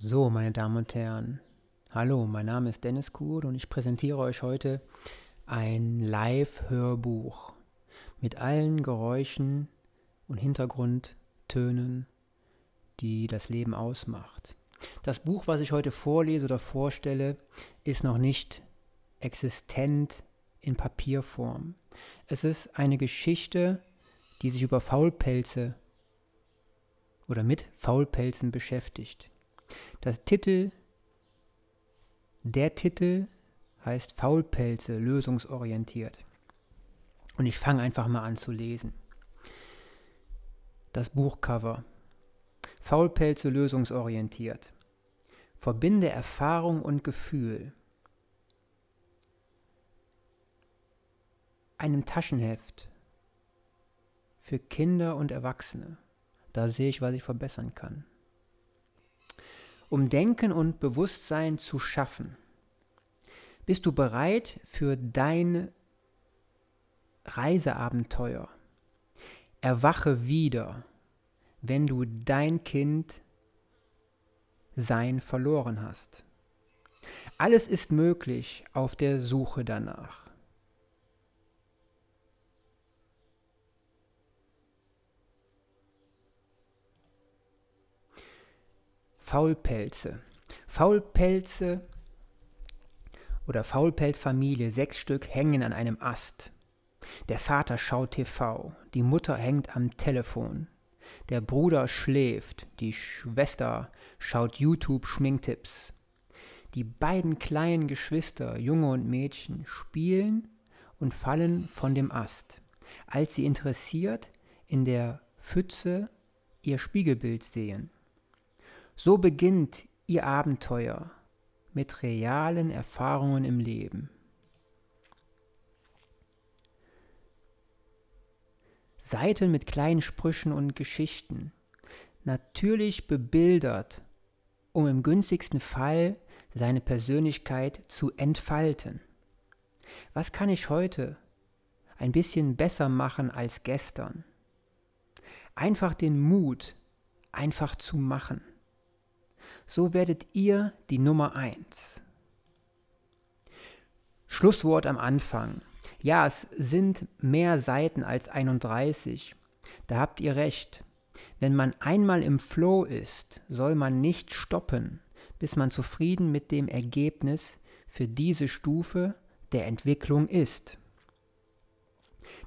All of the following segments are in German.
So, meine Damen und Herren, hallo, mein Name ist Dennis Kuhl und ich präsentiere euch heute ein Live-Hörbuch mit allen Geräuschen und Hintergrundtönen, die das Leben ausmacht. Das Buch, was ich heute vorlese oder vorstelle, ist noch nicht existent in Papierform. Es ist eine Geschichte, die sich über Faulpelze oder mit Faulpelzen beschäftigt. Das Titel, der Titel heißt Faulpelze lösungsorientiert. Und ich fange einfach mal an zu lesen. Das Buchcover. Faulpelze lösungsorientiert. Verbinde Erfahrung und Gefühl. Einem Taschenheft für Kinder und Erwachsene. Da sehe ich, was ich verbessern kann um Denken und Bewusstsein zu schaffen. Bist du bereit für dein Reiseabenteuer? Erwache wieder, wenn du dein Kind sein verloren hast. Alles ist möglich auf der Suche danach. Faulpelze. Faulpelze oder Faulpelzfamilie, sechs Stück, hängen an einem Ast. Der Vater schaut TV, die Mutter hängt am Telefon. Der Bruder schläft, die Schwester schaut YouTube-Schminktipps. Die beiden kleinen Geschwister, Junge und Mädchen, spielen und fallen von dem Ast, als sie interessiert in der Pfütze ihr Spiegelbild sehen. So beginnt ihr Abenteuer mit realen Erfahrungen im Leben. Seiten mit kleinen Sprüchen und Geschichten, natürlich bebildert, um im günstigsten Fall seine Persönlichkeit zu entfalten. Was kann ich heute ein bisschen besser machen als gestern? Einfach den Mut, einfach zu machen so werdet ihr die Nummer eins. Schlusswort am Anfang. Ja, es sind mehr Seiten als 31. Da habt ihr recht. Wenn man einmal im Flow ist, soll man nicht stoppen, bis man zufrieden mit dem Ergebnis für diese Stufe der Entwicklung ist.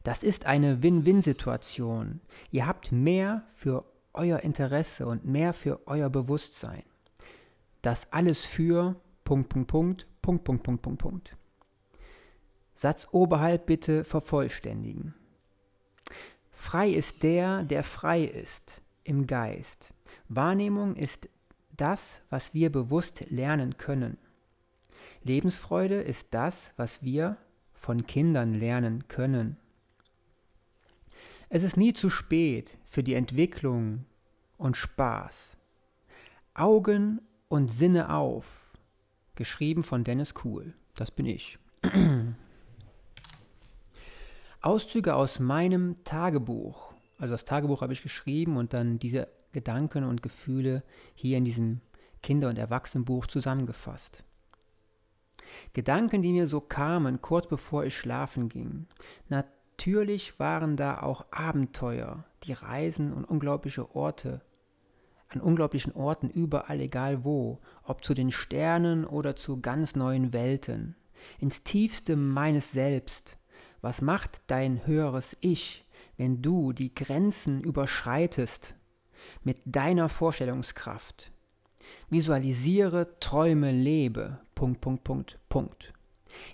Das ist eine Win-Win-Situation. Ihr habt mehr für euer Interesse und mehr für euer Bewusstsein. Das alles für Punkt, Punkt, Punkt, Punkt, Punkt, Punkt, Punkt, Punkt. Satz oberhalb bitte vervollständigen. Frei ist der, der frei ist im Geist. Wahrnehmung ist das, was wir bewusst lernen können. Lebensfreude ist das, was wir von Kindern lernen können. Es ist nie zu spät für die Entwicklung und Spaß. Augen und Sinne auf. Geschrieben von Dennis Kuhl. Das bin ich. Auszüge aus meinem Tagebuch. Also das Tagebuch habe ich geschrieben und dann diese Gedanken und Gefühle hier in diesem Kinder- und Erwachsenenbuch zusammengefasst. Gedanken, die mir so kamen, kurz bevor ich schlafen ging. Natürlich waren da auch Abenteuer, die Reisen und unglaubliche Orte, an unglaublichen Orten überall, egal wo, ob zu den Sternen oder zu ganz neuen Welten, ins tiefste meines Selbst. Was macht dein höheres Ich, wenn du die Grenzen überschreitest mit deiner Vorstellungskraft? Visualisiere, träume, lebe. Punkt, Punkt, Punkt, Punkt.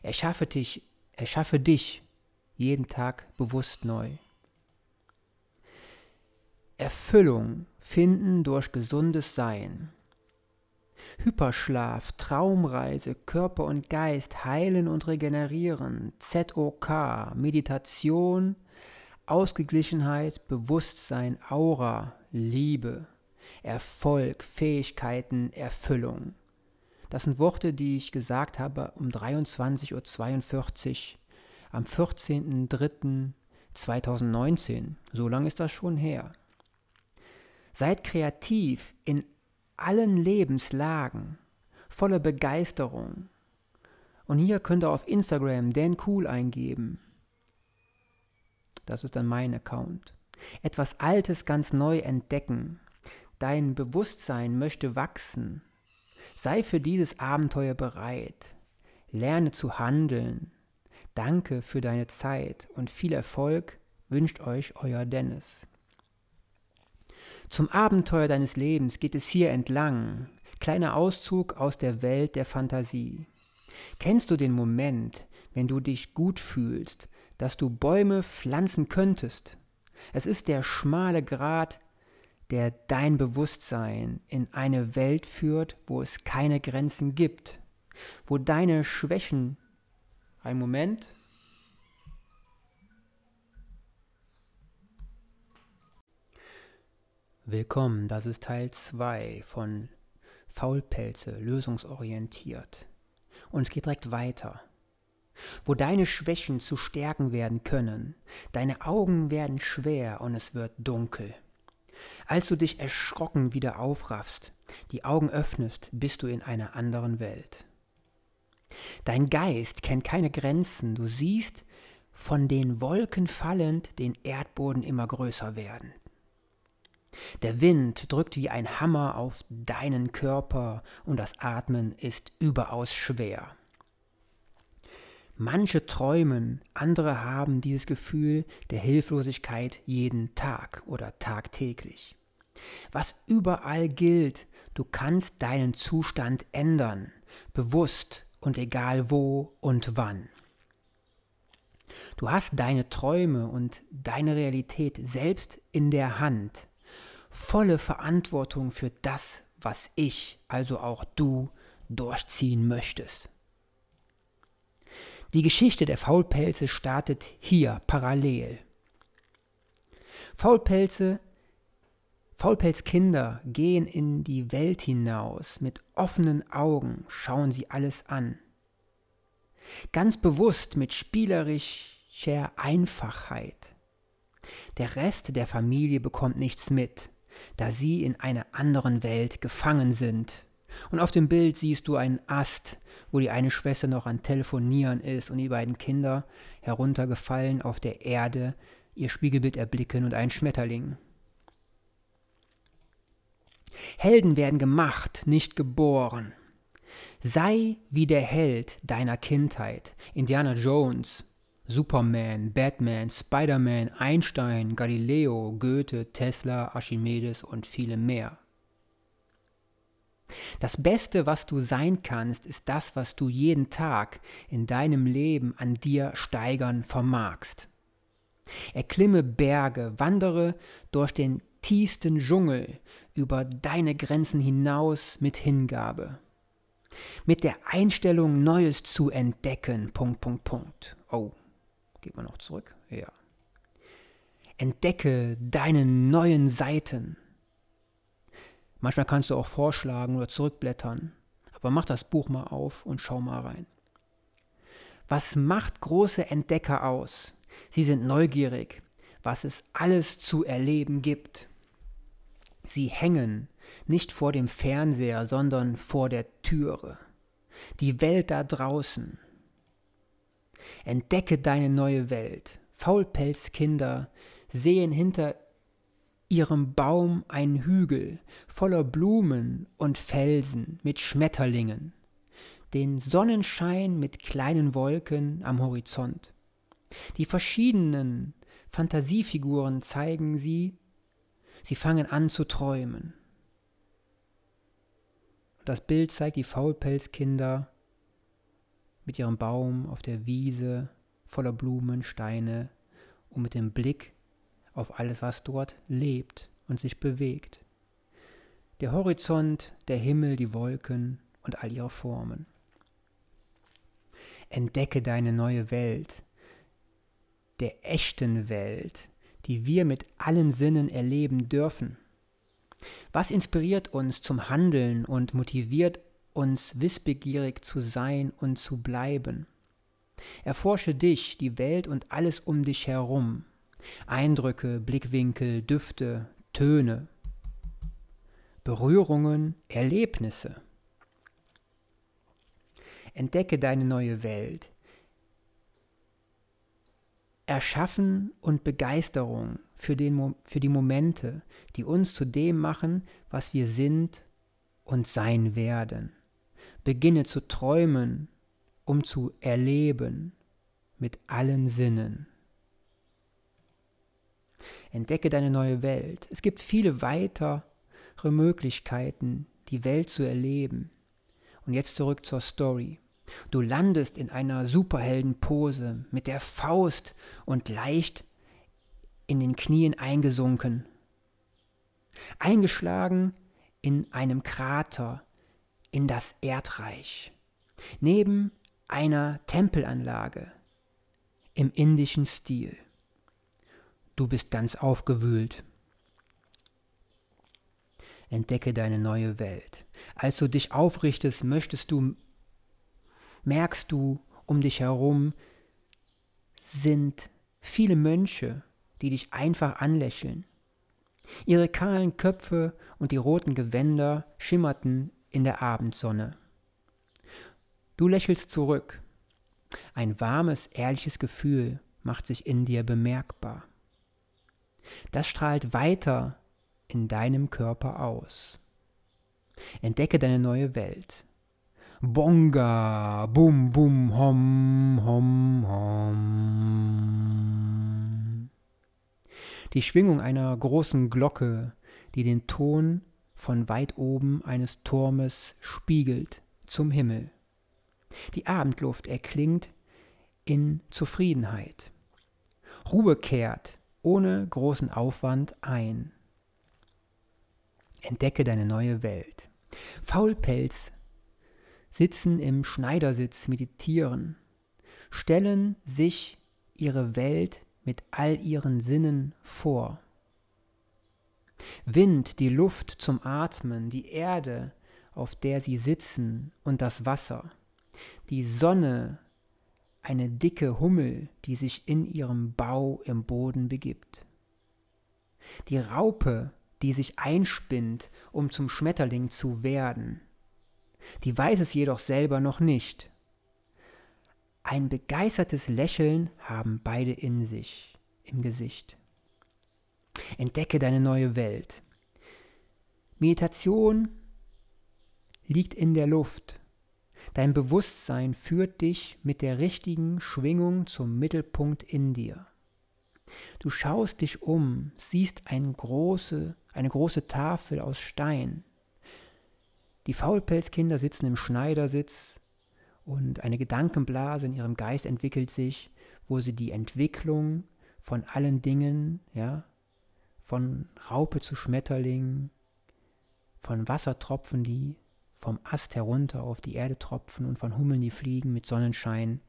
Erschaffe dich, erschaffe dich jeden Tag bewusst neu. Erfüllung finden durch gesundes Sein. Hyperschlaf, Traumreise, Körper und Geist heilen und regenerieren, ZOK, Meditation, Ausgeglichenheit, Bewusstsein, Aura, Liebe, Erfolg, Fähigkeiten, Erfüllung. Das sind Worte, die ich gesagt habe um 23.42 Uhr am 14.03.2019. So lange ist das schon her. Seid kreativ in allen Lebenslagen, voller Begeisterung. Und hier könnt ihr auf Instagram Dan Cool eingeben. Das ist dann mein Account. Etwas Altes ganz neu entdecken. Dein Bewusstsein möchte wachsen. Sei für dieses Abenteuer bereit. Lerne zu handeln. Danke für deine Zeit und viel Erfolg wünscht euch euer Dennis. Zum Abenteuer deines Lebens geht es hier entlang. Kleiner Auszug aus der Welt der Fantasie. Kennst du den Moment, wenn du dich gut fühlst, dass du Bäume pflanzen könntest? Es ist der schmale Grat, der dein Bewusstsein in eine Welt führt, wo es keine Grenzen gibt, wo deine Schwächen, ein Moment, Willkommen, das ist Teil 2 von Faulpelze, lösungsorientiert. Und es geht direkt weiter. Wo deine Schwächen zu Stärken werden können, deine Augen werden schwer und es wird dunkel. Als du dich erschrocken wieder aufraffst, die Augen öffnest, bist du in einer anderen Welt. Dein Geist kennt keine Grenzen, du siehst von den Wolken fallend den Erdboden immer größer werden. Der Wind drückt wie ein Hammer auf deinen Körper und das Atmen ist überaus schwer. Manche träumen, andere haben dieses Gefühl der Hilflosigkeit jeden Tag oder tagtäglich. Was überall gilt, du kannst deinen Zustand ändern, bewusst und egal wo und wann. Du hast deine Träume und deine Realität selbst in der Hand volle Verantwortung für das, was ich, also auch du, durchziehen möchtest. Die Geschichte der Faulpelze startet hier parallel. Faulpelze, Faulpelzkinder gehen in die Welt hinaus, mit offenen Augen schauen sie alles an. Ganz bewusst mit spielerischer Einfachheit. Der Rest der Familie bekommt nichts mit da sie in einer anderen Welt gefangen sind. Und auf dem Bild siehst du einen Ast, wo die eine Schwester noch an Telefonieren ist und die beiden Kinder heruntergefallen auf der Erde ihr Spiegelbild erblicken und einen Schmetterling. Helden werden gemacht, nicht geboren. Sei wie der Held deiner Kindheit, Indiana Jones, Superman, Batman, Spider-Man, Einstein, Galileo, Goethe, Tesla, Archimedes und viele mehr. Das Beste, was du sein kannst, ist das, was du jeden Tag in deinem Leben an dir steigern vermagst. Erklimme Berge, wandere durch den tiefsten Dschungel über deine Grenzen hinaus mit Hingabe. Mit der Einstellung, Neues zu entdecken. Punkt, Punkt, Punkt. Oh. Geht man noch zurück? Ja. Entdecke deine neuen Seiten. Manchmal kannst du auch vorschlagen oder zurückblättern, aber mach das Buch mal auf und schau mal rein. Was macht große Entdecker aus? Sie sind neugierig, was es alles zu erleben gibt. Sie hängen nicht vor dem Fernseher, sondern vor der Türe. Die Welt da draußen, Entdecke deine neue Welt. Faulpelzkinder sehen hinter ihrem Baum einen Hügel voller Blumen und Felsen mit Schmetterlingen, den Sonnenschein mit kleinen Wolken am Horizont. Die verschiedenen Fantasiefiguren zeigen sie, sie fangen an zu träumen. Das Bild zeigt die Faulpelzkinder mit ihrem Baum auf der Wiese voller Blumen, Steine und mit dem Blick auf alles, was dort lebt und sich bewegt. Der Horizont, der Himmel, die Wolken und all ihre Formen. Entdecke deine neue Welt, der echten Welt, die wir mit allen Sinnen erleben dürfen. Was inspiriert uns zum Handeln und motiviert uns wissbegierig zu sein und zu bleiben. Erforsche dich, die Welt und alles um dich herum. Eindrücke, Blickwinkel, Düfte, Töne. Berührungen, Erlebnisse. Entdecke deine neue Welt. Erschaffen und Begeisterung für, den, für die Momente, die uns zu dem machen, was wir sind und sein werden. Beginne zu träumen, um zu erleben mit allen Sinnen. Entdecke deine neue Welt. Es gibt viele weitere Möglichkeiten, die Welt zu erleben. Und jetzt zurück zur Story. Du landest in einer Superheldenpose mit der Faust und leicht in den Knien eingesunken. Eingeschlagen in einem Krater in das Erdreich. Neben einer Tempelanlage im indischen Stil. Du bist ganz aufgewühlt. Entdecke deine neue Welt. Als du dich aufrichtest, möchtest du, merkst du um dich herum sind viele Mönche, die dich einfach anlächeln. Ihre kahlen Köpfe und die roten Gewänder schimmerten in der Abendsonne. Du lächelst zurück. Ein warmes, ehrliches Gefühl macht sich in dir bemerkbar. Das strahlt weiter in deinem Körper aus. Entdecke deine neue Welt. Bonga, bum, bum, hom, hom, hom. Die Schwingung einer großen Glocke, die den Ton von weit oben eines Turmes spiegelt zum Himmel. Die Abendluft erklingt in Zufriedenheit. Ruhe kehrt ohne großen Aufwand ein. Entdecke deine neue Welt. Faulpelz sitzen im Schneidersitz, meditieren, stellen sich ihre Welt mit all ihren Sinnen vor. Wind, die Luft zum Atmen, die Erde, auf der sie sitzen und das Wasser, die Sonne eine dicke Hummel, die sich in ihrem Bau im Boden begibt. Die Raupe, die sich einspinnt, um zum Schmetterling zu werden. Die weiß es jedoch selber noch nicht. Ein begeistertes Lächeln haben beide in sich, im Gesicht. Entdecke deine neue Welt. Meditation liegt in der Luft. Dein Bewusstsein führt dich mit der richtigen Schwingung zum Mittelpunkt in dir. Du schaust dich um, siehst eine große, eine große Tafel aus Stein. Die Faulpelzkinder sitzen im Schneidersitz und eine Gedankenblase in ihrem Geist entwickelt sich, wo sie die Entwicklung von allen Dingen, ja, von Raupe zu Schmetterling, von Wassertropfen, die vom Ast herunter auf die Erde tropfen und von Hummeln, die fliegen mit Sonnenschein,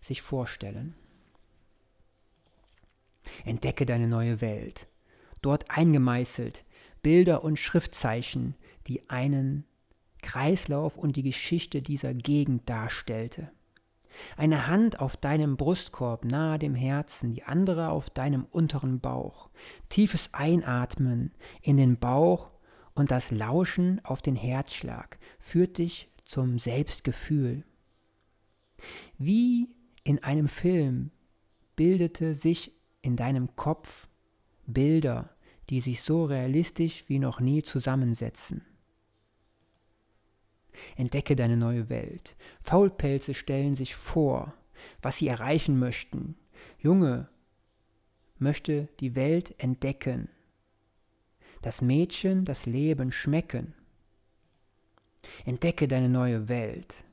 sich vorstellen. Entdecke deine neue Welt. Dort eingemeißelt Bilder und Schriftzeichen, die einen Kreislauf und die Geschichte dieser Gegend darstellte. Eine Hand auf deinem Brustkorb nahe dem Herzen, die andere auf deinem unteren Bauch. Tiefes Einatmen in den Bauch und das Lauschen auf den Herzschlag führt dich zum Selbstgefühl. Wie in einem Film bildete sich in deinem Kopf Bilder, die sich so realistisch wie noch nie zusammensetzen. Entdecke deine neue Welt. Faulpelze stellen sich vor, was sie erreichen möchten. Junge möchte die Welt entdecken das Mädchen das Leben schmecken. Entdecke deine neue Welt.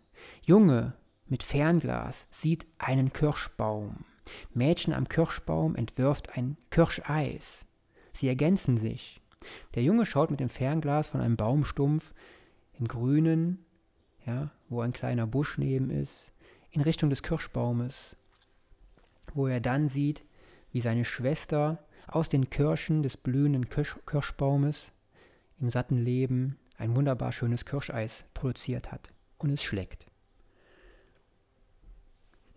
Junge mit Fernglas sieht einen Kirschbaum. Mädchen am Kirschbaum entwirft ein Kirscheis. Sie ergänzen sich. Der Junge schaut mit dem Fernglas von einem Baumstumpf im Grünen, ja, wo ein kleiner Busch neben ist, in Richtung des Kirschbaumes, wo er dann sieht, wie seine Schwester aus den Kirschen des blühenden Kirsch Kirschbaumes im satten Leben ein wunderbar schönes Kirscheis produziert hat und es schlägt.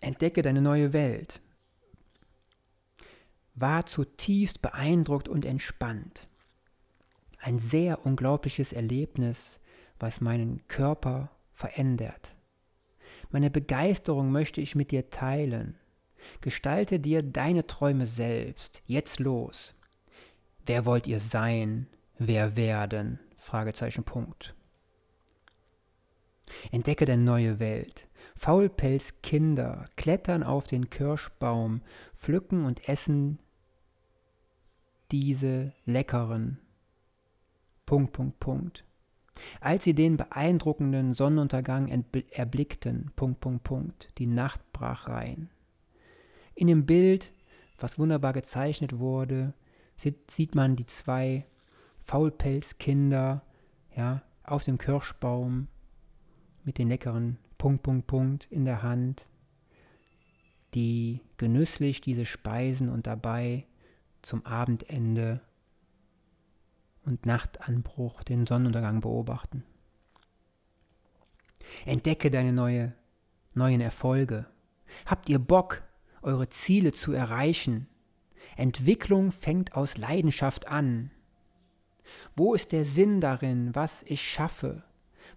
Entdecke deine neue Welt. War zutiefst beeindruckt und entspannt. ein sehr unglaubliches Erlebnis, was meinen Körper verändert. Meine Begeisterung möchte ich mit dir teilen. Gestalte dir deine Träume selbst. Jetzt los. Wer wollt ihr sein? Wer werden? Fragezeichen Punkt. Entdecke deine neue Welt. Faulpelzkinder klettern auf den Kirschbaum, pflücken und essen diese leckeren. Punkt, Punkt, Punkt. Als sie den beeindruckenden Sonnenuntergang erblickten, Punkt, Punkt, Punkt, die Nacht brach rein. In dem Bild, was wunderbar gezeichnet wurde, sieht, man die zwei Faulpelzkinder ja, auf dem Kirschbaum mit den leckeren Punkt, Punkt, Punkt in der Hand, die genüsslich diese Speisen und dabei zum Abendende und Nachtanbruch den Sonnenuntergang beobachten. Entdecke deine neue, neuen Erfolge. Habt ihr Bock, eure Ziele zu erreichen? Entwicklung fängt aus Leidenschaft an. Wo ist der Sinn darin, was ich schaffe?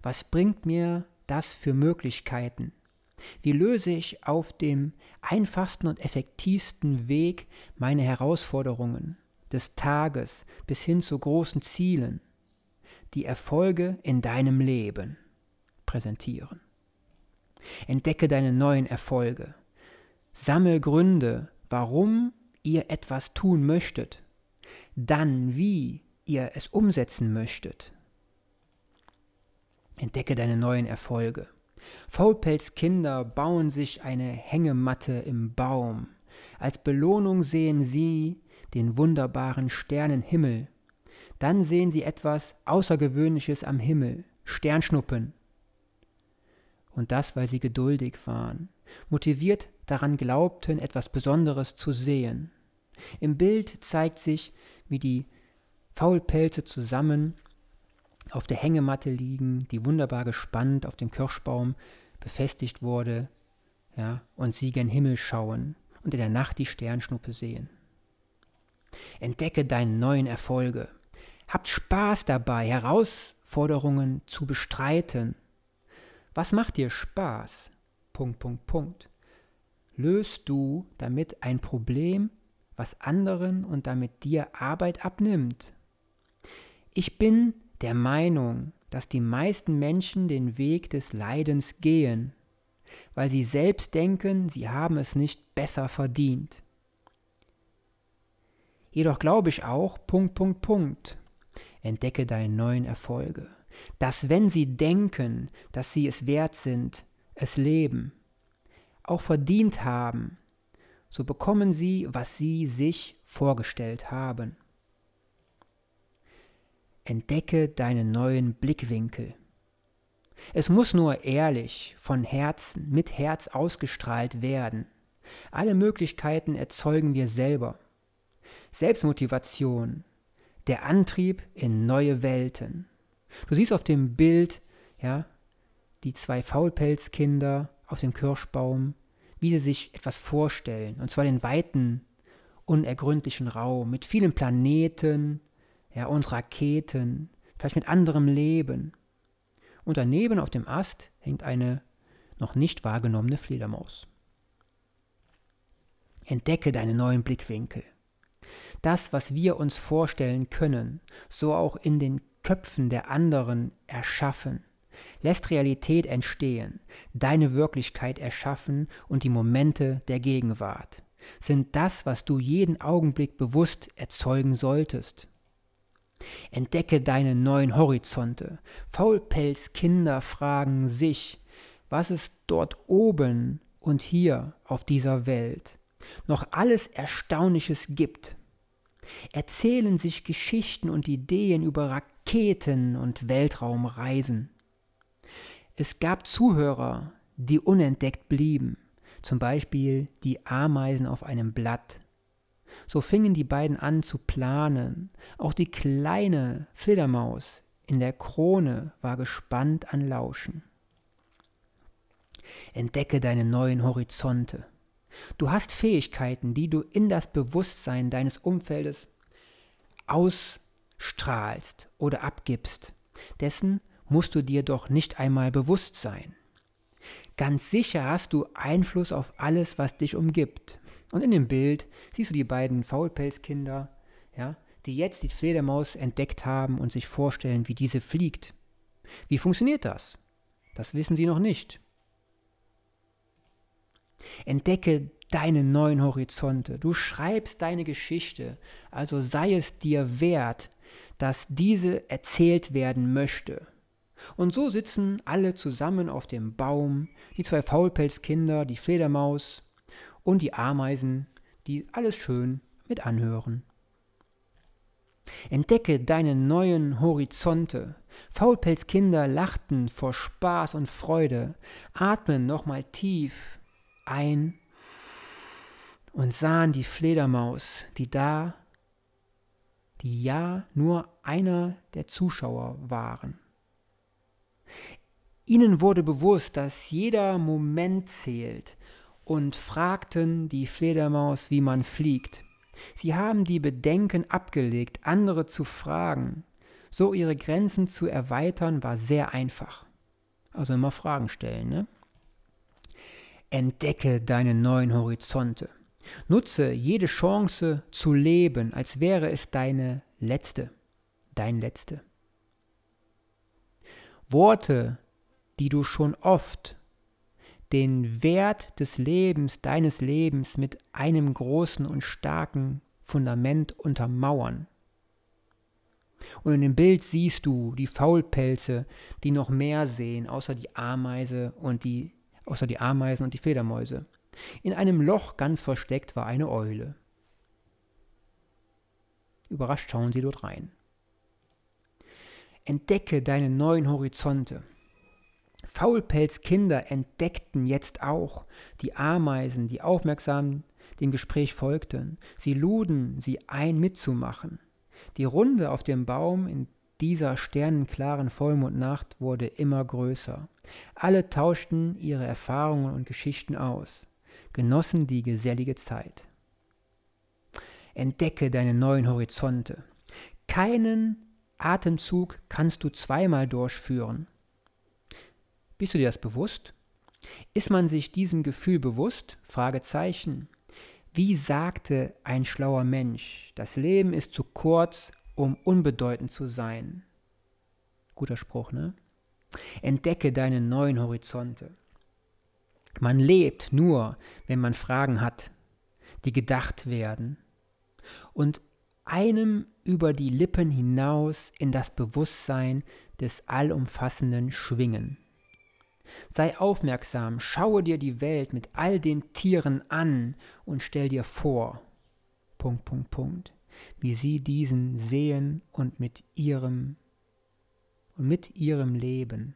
Was bringt mir das für Möglichkeiten? Wie löse ich auf dem einfachsten und effektivsten Weg meine Herausforderungen des Tages bis hin zu großen Zielen, die Erfolge in deinem Leben präsentieren? Entdecke deine neuen Erfolge. Sammel Gründe, warum ihr etwas tun möchtet. Dann, wie ihr es umsetzen möchtet. Entdecke deine neuen Erfolge. Faulpelzkinder bauen sich eine Hängematte im Baum. Als Belohnung sehen sie den wunderbaren Sternenhimmel. Dann sehen sie etwas Außergewöhnliches am Himmel, Sternschnuppen. Und das, weil sie geduldig waren, motiviert daran glaubten, etwas Besonderes zu sehen. Im Bild zeigt sich, wie die Faulpelze zusammen auf der Hängematte liegen, die wunderbar gespannt auf dem Kirschbaum befestigt wurde, ja, und sie gen Himmel schauen und in der Nacht die Sternschnuppe sehen. Entdecke deine neuen Erfolge. Habt Spaß dabei, Herausforderungen zu bestreiten. Was macht dir Spaß? Punkt, Punkt, Punkt. Löst du damit ein Problem, was anderen und damit dir Arbeit abnimmt? Ich bin der Meinung, dass die meisten Menschen den Weg des Leidens gehen, weil sie selbst denken, sie haben es nicht besser verdient. Jedoch glaube ich auch, Punkt, Punkt, Punkt, entdecke deine neuen Erfolge, dass wenn sie denken, dass sie es wert sind, es leben, auch verdient haben, so bekommen sie, was sie sich vorgestellt haben. Entdecke deinen neuen Blickwinkel. Es muss nur ehrlich, von Herzen, mit Herz ausgestrahlt werden. Alle Möglichkeiten erzeugen wir selber. Selbstmotivation, der Antrieb in neue Welten. Du siehst auf dem Bild, ja, die zwei Faulpelzkinder auf dem Kirschbaum, wie sie sich etwas vorstellen, und zwar den weiten, unergründlichen Raum mit vielen Planeten, ja, und Raketen, vielleicht mit anderem Leben. Und daneben auf dem Ast hängt eine noch nicht wahrgenommene Fledermaus. Entdecke deine neuen Blickwinkel. Das, was wir uns vorstellen können, so auch in den Köpfen der anderen erschaffen, lässt Realität entstehen, deine Wirklichkeit erschaffen und die Momente der Gegenwart sind das, was du jeden Augenblick bewusst erzeugen solltest. Entdecke deine neuen Horizonte. Faulpelzkinder fragen sich, was es dort oben und hier auf dieser Welt noch alles Erstaunliches gibt. Erzählen sich Geschichten und Ideen über Raketen und Weltraumreisen. Es gab Zuhörer, die unentdeckt blieben, zum Beispiel die Ameisen auf einem Blatt so fingen die beiden an zu planen. Auch die kleine Fledermaus in der Krone war gespannt an Lauschen. Entdecke deine neuen Horizonte. Du hast Fähigkeiten, die du in das Bewusstsein deines Umfeldes strahlst oder abgibst, dessen musst du dir doch nicht einmal bewusst sein. Ganz sicher hast du Einfluss auf alles, was dich umgibt. Und in dem Bild siehst du die beiden Faulpelzkinder, ja, die jetzt die Fledermaus entdeckt haben und sich vorstellen, wie diese fliegt. Wie funktioniert das? Das wissen sie noch nicht. Entdecke deine neuen Horizonte. Du schreibst deine Geschichte, also sei es dir wert, dass diese erzählt werden möchte. Und so sitzen alle zusammen auf dem Baum, die zwei Faulpelzkinder, die Fledermaus und die Ameisen, die alles schön mit anhören. Entdecke deine neuen Horizonte. Faulpelzkinder lachten vor Spaß und Freude, atmen nochmal tief ein und sahen die Fledermaus, die da, die ja nur einer der Zuschauer waren. Ihnen wurde bewusst, dass jeder Moment zählt und fragten die Fledermaus, wie man fliegt. Sie haben die Bedenken abgelegt, andere zu fragen. So ihre Grenzen zu erweitern, war sehr einfach. Also immer Fragen stellen. Ne? Entdecke deine neuen Horizonte. Nutze jede Chance zu leben, als wäre es deine letzte, dein letzte. Worte, die du schon oft den Wert des Lebens, deines Lebens mit einem großen und starken Fundament untermauern. Und in dem Bild siehst du die Faulpelze, die noch mehr sehen, außer die Ameise und die, außer die Ameisen und die Fledermäuse. In einem Loch ganz versteckt war eine Eule. Überrascht schauen sie dort rein. Entdecke deine neuen Horizonte. Faulpelzkinder entdeckten jetzt auch die Ameisen, die aufmerksam dem Gespräch folgten. Sie luden sie ein, mitzumachen. Die Runde auf dem Baum in dieser sternenklaren Vollmondnacht wurde immer größer. Alle tauschten ihre Erfahrungen und Geschichten aus, genossen die gesellige Zeit. Entdecke deine neuen Horizonte. Keinen Atemzug kannst du zweimal durchführen. Bist du dir das bewusst? Ist man sich diesem Gefühl bewusst? Fragezeichen. Wie sagte ein schlauer Mensch, das Leben ist zu kurz, um unbedeutend zu sein. Guter Spruch, ne? Entdecke deine neuen Horizonte. Man lebt nur, wenn man Fragen hat, die gedacht werden und einem über die Lippen hinaus in das Bewusstsein des Allumfassenden schwingen. Sei aufmerksam, schaue dir die Welt mit all den Tieren an und stell dir vor, Punkt, Punkt, Punkt, wie sie diesen sehen und mit ihrem und mit ihrem Leben.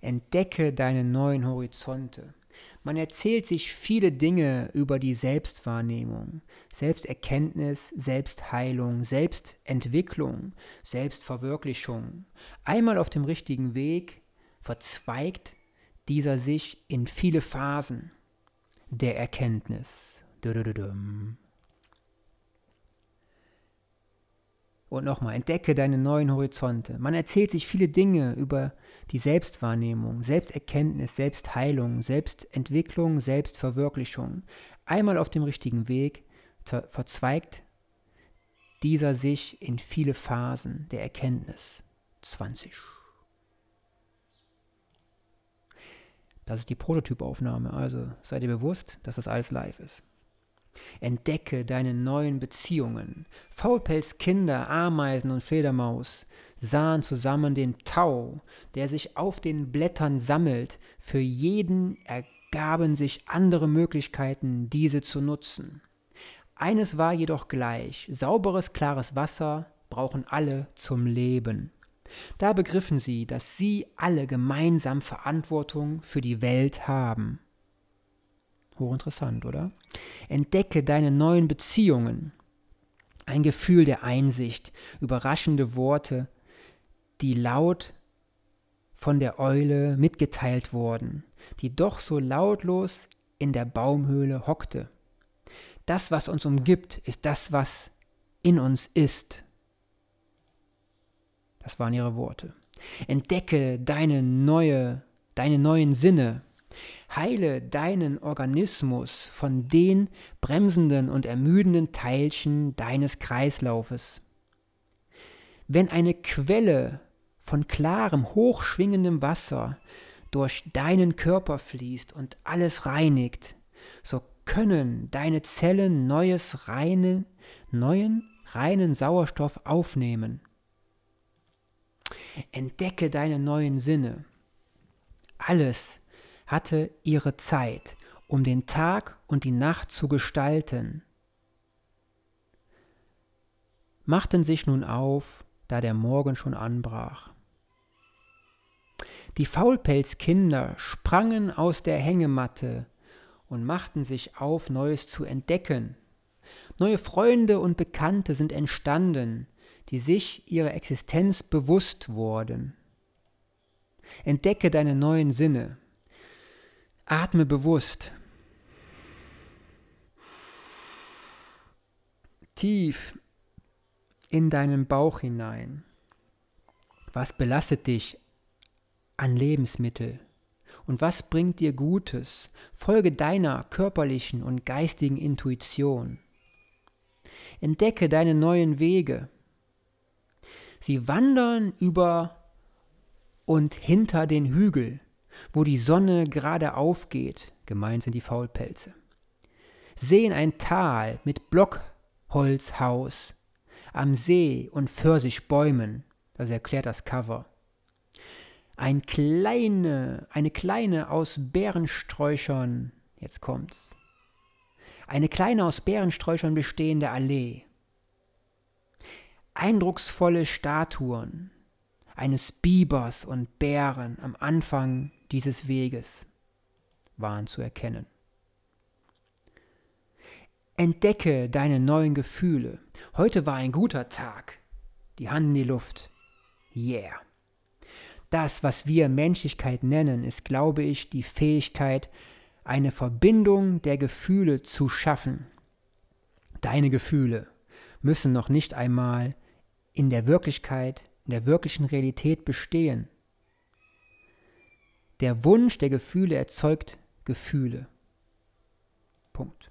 Entdecke deine neuen Horizonte. Man erzählt sich viele Dinge über die Selbstwahrnehmung, Selbsterkenntnis, Selbstheilung, Selbstentwicklung, Selbstverwirklichung. Einmal auf dem richtigen Weg verzweigt dieser sich in viele Phasen der Erkenntnis. Und nochmal, entdecke deine neuen Horizonte. Man erzählt sich viele Dinge über die Selbstwahrnehmung, Selbsterkenntnis, Selbstheilung, Selbstentwicklung, Selbstverwirklichung. Einmal auf dem richtigen Weg verzweigt dieser sich in viele Phasen der Erkenntnis. 20. Das ist die Prototypaufnahme, also seid ihr bewusst, dass das alles live ist. Entdecke deine neuen Beziehungen. Faulpelzkinder, Ameisen und Fledermaus sahen zusammen den Tau, der sich auf den Blättern sammelt. Für jeden ergaben sich andere Möglichkeiten, diese zu nutzen. Eines war jedoch gleich, sauberes, klares Wasser brauchen alle zum Leben. Da begriffen sie, dass sie alle gemeinsam Verantwortung für die Welt haben. Hochinteressant, oder? Entdecke deine neuen Beziehungen. Ein Gefühl der Einsicht, überraschende Worte, die laut von der Eule mitgeteilt wurden, die doch so lautlos in der Baumhöhle hockte. Das, was uns umgibt, ist das, was in uns ist. Das waren ihre Worte. Entdecke deine neue, deine neuen Sinne. Heile deinen Organismus von den bremsenden und ermüdenden Teilchen deines Kreislaufes. Wenn eine Quelle von klarem, hochschwingendem Wasser durch deinen Körper fließt und alles reinigt, so können deine Zellen neues reine, neuen reinen Sauerstoff aufnehmen. Entdecke deine neuen Sinne. Alles hatte ihre Zeit, um den Tag und die Nacht zu gestalten, machten sich nun auf, da der Morgen schon anbrach. Die Faulpelzkinder sprangen aus der Hängematte und machten sich auf, Neues zu entdecken. Neue Freunde und Bekannte sind entstanden, die sich ihrer Existenz bewusst wurden. Entdecke deine neuen Sinne. Atme bewusst. Tief in deinen Bauch hinein. Was belastet dich an Lebensmittel? Und was bringt dir Gutes? Folge deiner körperlichen und geistigen Intuition. Entdecke deine neuen Wege. Sie wandern über und hinter den Hügel, wo die Sonne gerade aufgeht, gemeint sind die Faulpelze. Sehen ein Tal mit Blockholzhaus am See und Pfirsichbäumen, das erklärt das Cover. Ein kleine, eine kleine aus Bärensträuchern, jetzt kommt's, eine kleine aus Bärensträuchern bestehende Allee. Eindrucksvolle Statuen eines Bibers und Bären am Anfang dieses Weges waren zu erkennen. Entdecke deine neuen Gefühle. Heute war ein guter Tag. Die Hand in die Luft. Yeah. Das, was wir Menschlichkeit nennen, ist, glaube ich, die Fähigkeit, eine Verbindung der Gefühle zu schaffen. Deine Gefühle müssen noch nicht einmal in der Wirklichkeit, in der wirklichen Realität bestehen. Der Wunsch der Gefühle erzeugt Gefühle. Punkt.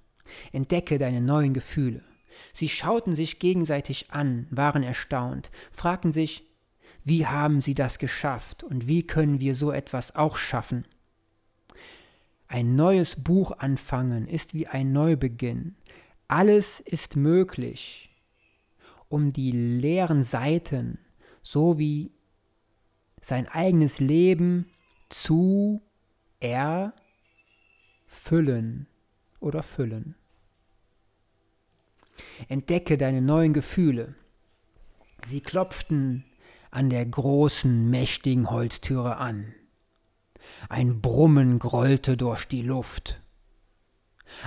Entdecke deine neuen Gefühle. Sie schauten sich gegenseitig an, waren erstaunt, fragten sich, wie haben sie das geschafft und wie können wir so etwas auch schaffen? Ein neues Buch anfangen ist wie ein Neubeginn. Alles ist möglich um die leeren Seiten sowie sein eigenes Leben zu erfüllen oder füllen. Entdecke deine neuen Gefühle. Sie klopften an der großen, mächtigen Holztüre an. Ein Brummen grollte durch die Luft.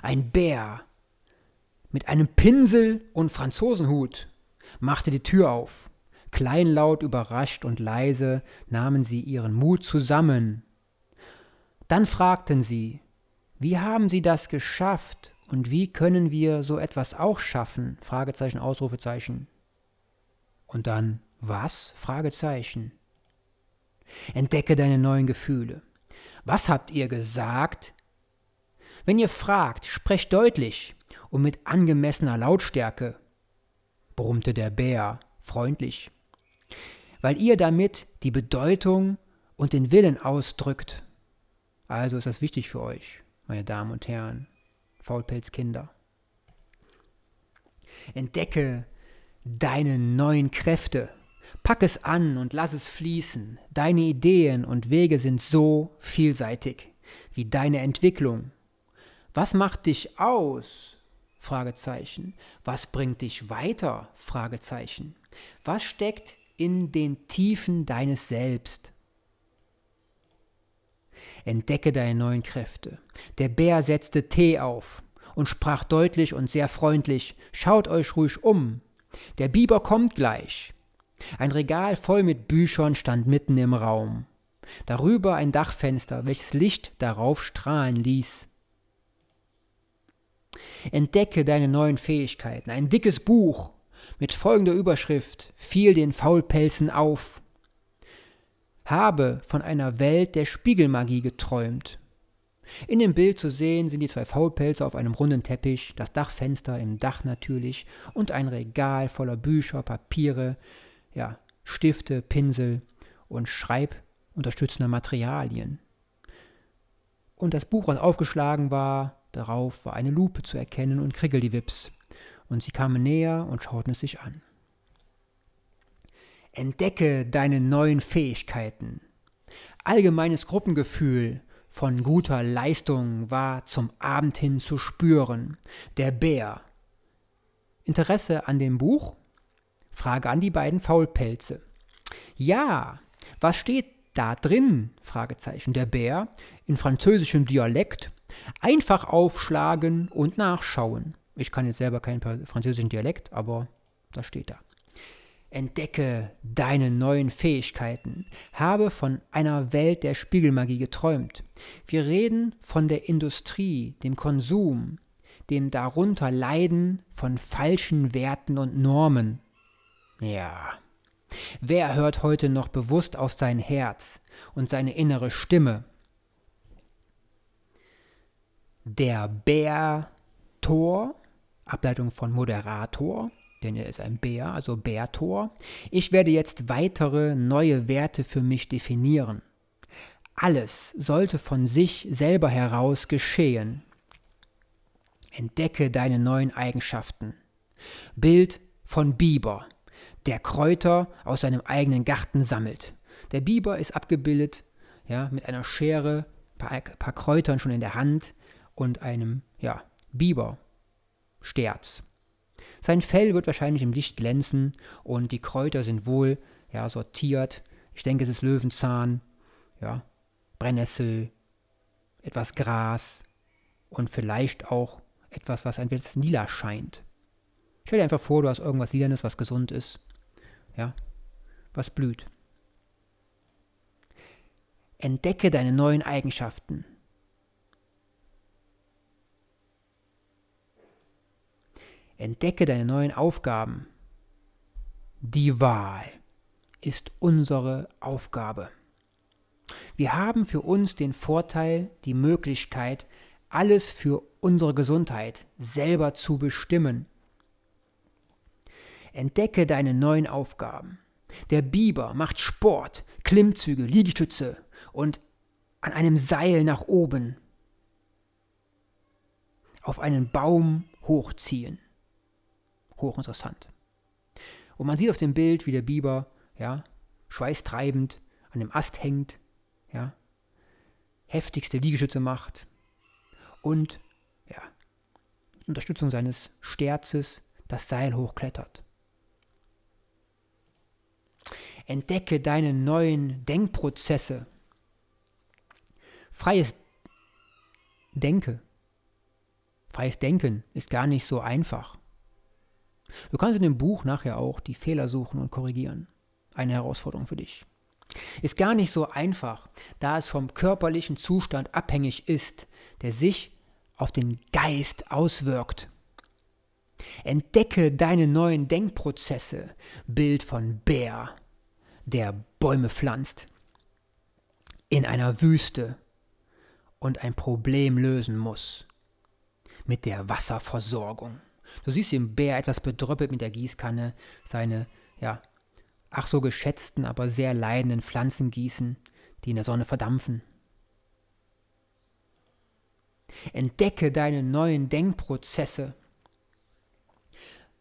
Ein Bär mit einem Pinsel und Franzosenhut machte die Tür auf. Kleinlaut, überrascht und leise nahmen sie ihren Mut zusammen. Dann fragten sie, wie haben Sie das geschafft und wie können wir so etwas auch schaffen? Fragezeichen, Ausrufezeichen. Und dann, was? Fragezeichen. Entdecke deine neuen Gefühle. Was habt ihr gesagt? Wenn ihr fragt, sprecht deutlich und mit angemessener Lautstärke brummte der Bär freundlich, weil ihr damit die Bedeutung und den Willen ausdrückt. Also ist das wichtig für euch, meine Damen und Herren, Faulpelzkinder. Entdecke deine neuen Kräfte. Pack es an und lass es fließen. Deine Ideen und Wege sind so vielseitig wie deine Entwicklung. Was macht dich aus? Was bringt dich weiter? Was steckt in den Tiefen deines Selbst? Entdecke deine neuen Kräfte. Der Bär setzte Tee auf und sprach deutlich und sehr freundlich: Schaut euch ruhig um. Der Biber kommt gleich. Ein Regal voll mit Büchern stand mitten im Raum. Darüber ein Dachfenster, welches Licht darauf strahlen ließ. Entdecke deine neuen Fähigkeiten. Ein dickes Buch mit folgender Überschrift fiel den Faulpelzen auf. Habe von einer Welt der Spiegelmagie geträumt. In dem Bild zu sehen sind die zwei Faulpelze auf einem runden Teppich, das Dachfenster im Dach natürlich und ein Regal voller Bücher, Papiere, ja, Stifte, Pinsel und schreibunterstützender Materialien. Und das Buch, was aufgeschlagen war, darauf war eine Lupe zu erkennen und Kriegeldiwips. Und sie kamen näher und schauten es sich an. Entdecke deine neuen Fähigkeiten. Allgemeines Gruppengefühl von guter Leistung war zum Abend hin zu spüren. Der Bär. Interesse an dem Buch? Frage an die beiden Faulpelze. Ja, was steht da drin? Fragezeichen. Der Bär in französischem Dialekt. Einfach aufschlagen und nachschauen. Ich kann jetzt selber keinen französischen Dialekt, aber das steht da. Entdecke deine neuen Fähigkeiten. Habe von einer Welt der Spiegelmagie geträumt. Wir reden von der Industrie, dem Konsum, dem darunter Leiden von falschen Werten und Normen. Ja. Wer hört heute noch bewusst auf sein Herz und seine innere Stimme? Der Bär Tor, Ableitung von Moderator, denn er ist ein Bär, also Bärtor. Ich werde jetzt weitere neue Werte für mich definieren. Alles sollte von sich selber heraus geschehen. Entdecke deine neuen Eigenschaften. Bild von Biber, der Kräuter aus seinem eigenen Garten sammelt. Der Biber ist abgebildet ja, mit einer Schere, ein paar, paar Kräutern schon in der Hand und einem ja, Bibersterz. Sein Fell wird wahrscheinlich im Licht glänzen und die Kräuter sind wohl ja, sortiert. Ich denke, es ist Löwenzahn, ja, Brennnessel, etwas Gras und vielleicht auch etwas, was ein bisschen lila scheint. Stell dir einfach vor, du hast irgendwas Lilanes, was gesund ist. Ja, was blüht. Entdecke deine neuen Eigenschaften. Entdecke deine neuen Aufgaben. Die Wahl ist unsere Aufgabe. Wir haben für uns den Vorteil, die Möglichkeit, alles für unsere Gesundheit selber zu bestimmen. Entdecke deine neuen Aufgaben. Der Biber macht Sport, Klimmzüge, Liegestütze und an einem Seil nach oben auf einen Baum hochziehen hochinteressant. Und man sieht auf dem Bild, wie der Biber, ja, schweißtreibend an dem Ast hängt, ja, heftigste Liegestütze macht und, ja, mit Unterstützung seines Sterzes das Seil hochklettert. Entdecke deine neuen Denkprozesse. Freies Denke, freies Denken ist gar nicht so einfach. Du kannst in dem Buch nachher auch die Fehler suchen und korrigieren. Eine Herausforderung für dich. Ist gar nicht so einfach, da es vom körperlichen Zustand abhängig ist, der sich auf den Geist auswirkt. Entdecke deine neuen Denkprozesse. Bild von Bär, der Bäume pflanzt. In einer Wüste und ein Problem lösen muss. Mit der Wasserversorgung. Du siehst den Bär etwas bedröppelt mit der Gießkanne, seine, ja, ach so geschätzten, aber sehr leidenden Pflanzen gießen, die in der Sonne verdampfen. Entdecke deine neuen Denkprozesse.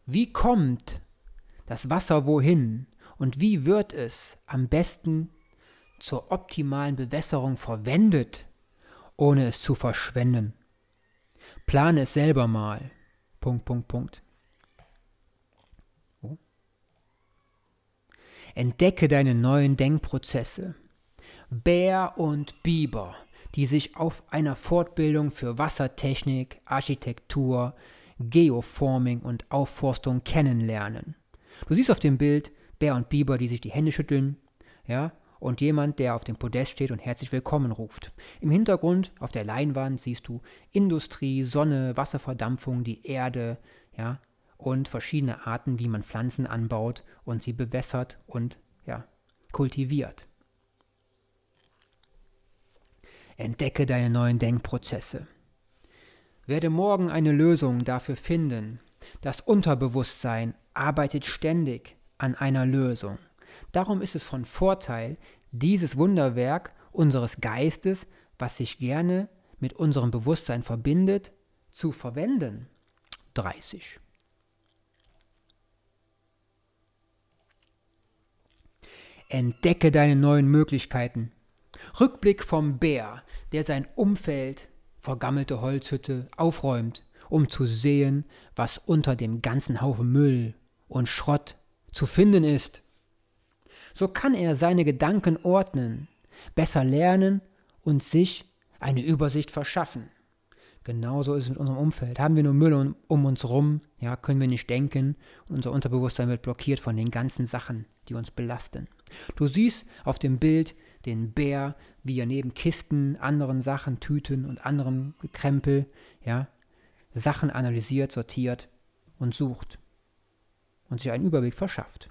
Wie kommt das Wasser wohin und wie wird es am besten zur optimalen Bewässerung verwendet, ohne es zu verschwenden? Plane es selber mal. Punkt, Punkt, Punkt. Oh. Entdecke deine neuen Denkprozesse. Bär und Biber, die sich auf einer Fortbildung für Wassertechnik, Architektur, Geoforming und Aufforstung kennenlernen. Du siehst auf dem Bild Bär und Biber, die sich die Hände schütteln, ja, und jemand, der auf dem Podest steht und herzlich willkommen ruft. Im Hintergrund auf der Leinwand siehst du Industrie, Sonne, Wasserverdampfung, die Erde, ja, und verschiedene Arten, wie man Pflanzen anbaut und sie bewässert und ja, kultiviert. Entdecke deine neuen Denkprozesse. Werde morgen eine Lösung dafür finden. Das Unterbewusstsein arbeitet ständig an einer Lösung. Darum ist es von Vorteil, dieses Wunderwerk unseres Geistes, was sich gerne mit unserem Bewusstsein verbindet, zu verwenden. 30. Entdecke deine neuen Möglichkeiten. Rückblick vom Bär, der sein Umfeld, vergammelte Holzhütte, aufräumt, um zu sehen, was unter dem ganzen Haufen Müll und Schrott zu finden ist. So kann er seine Gedanken ordnen, besser lernen und sich eine Übersicht verschaffen. Genauso ist es mit unserem Umfeld. Haben wir nur Müll um, um uns rum, ja, können wir nicht denken und unser Unterbewusstsein wird blockiert von den ganzen Sachen, die uns belasten. Du siehst auf dem Bild den Bär, wie er neben Kisten, anderen Sachen, Tüten und anderem Krempel, ja, Sachen analysiert, sortiert und sucht und sich einen Überblick verschafft.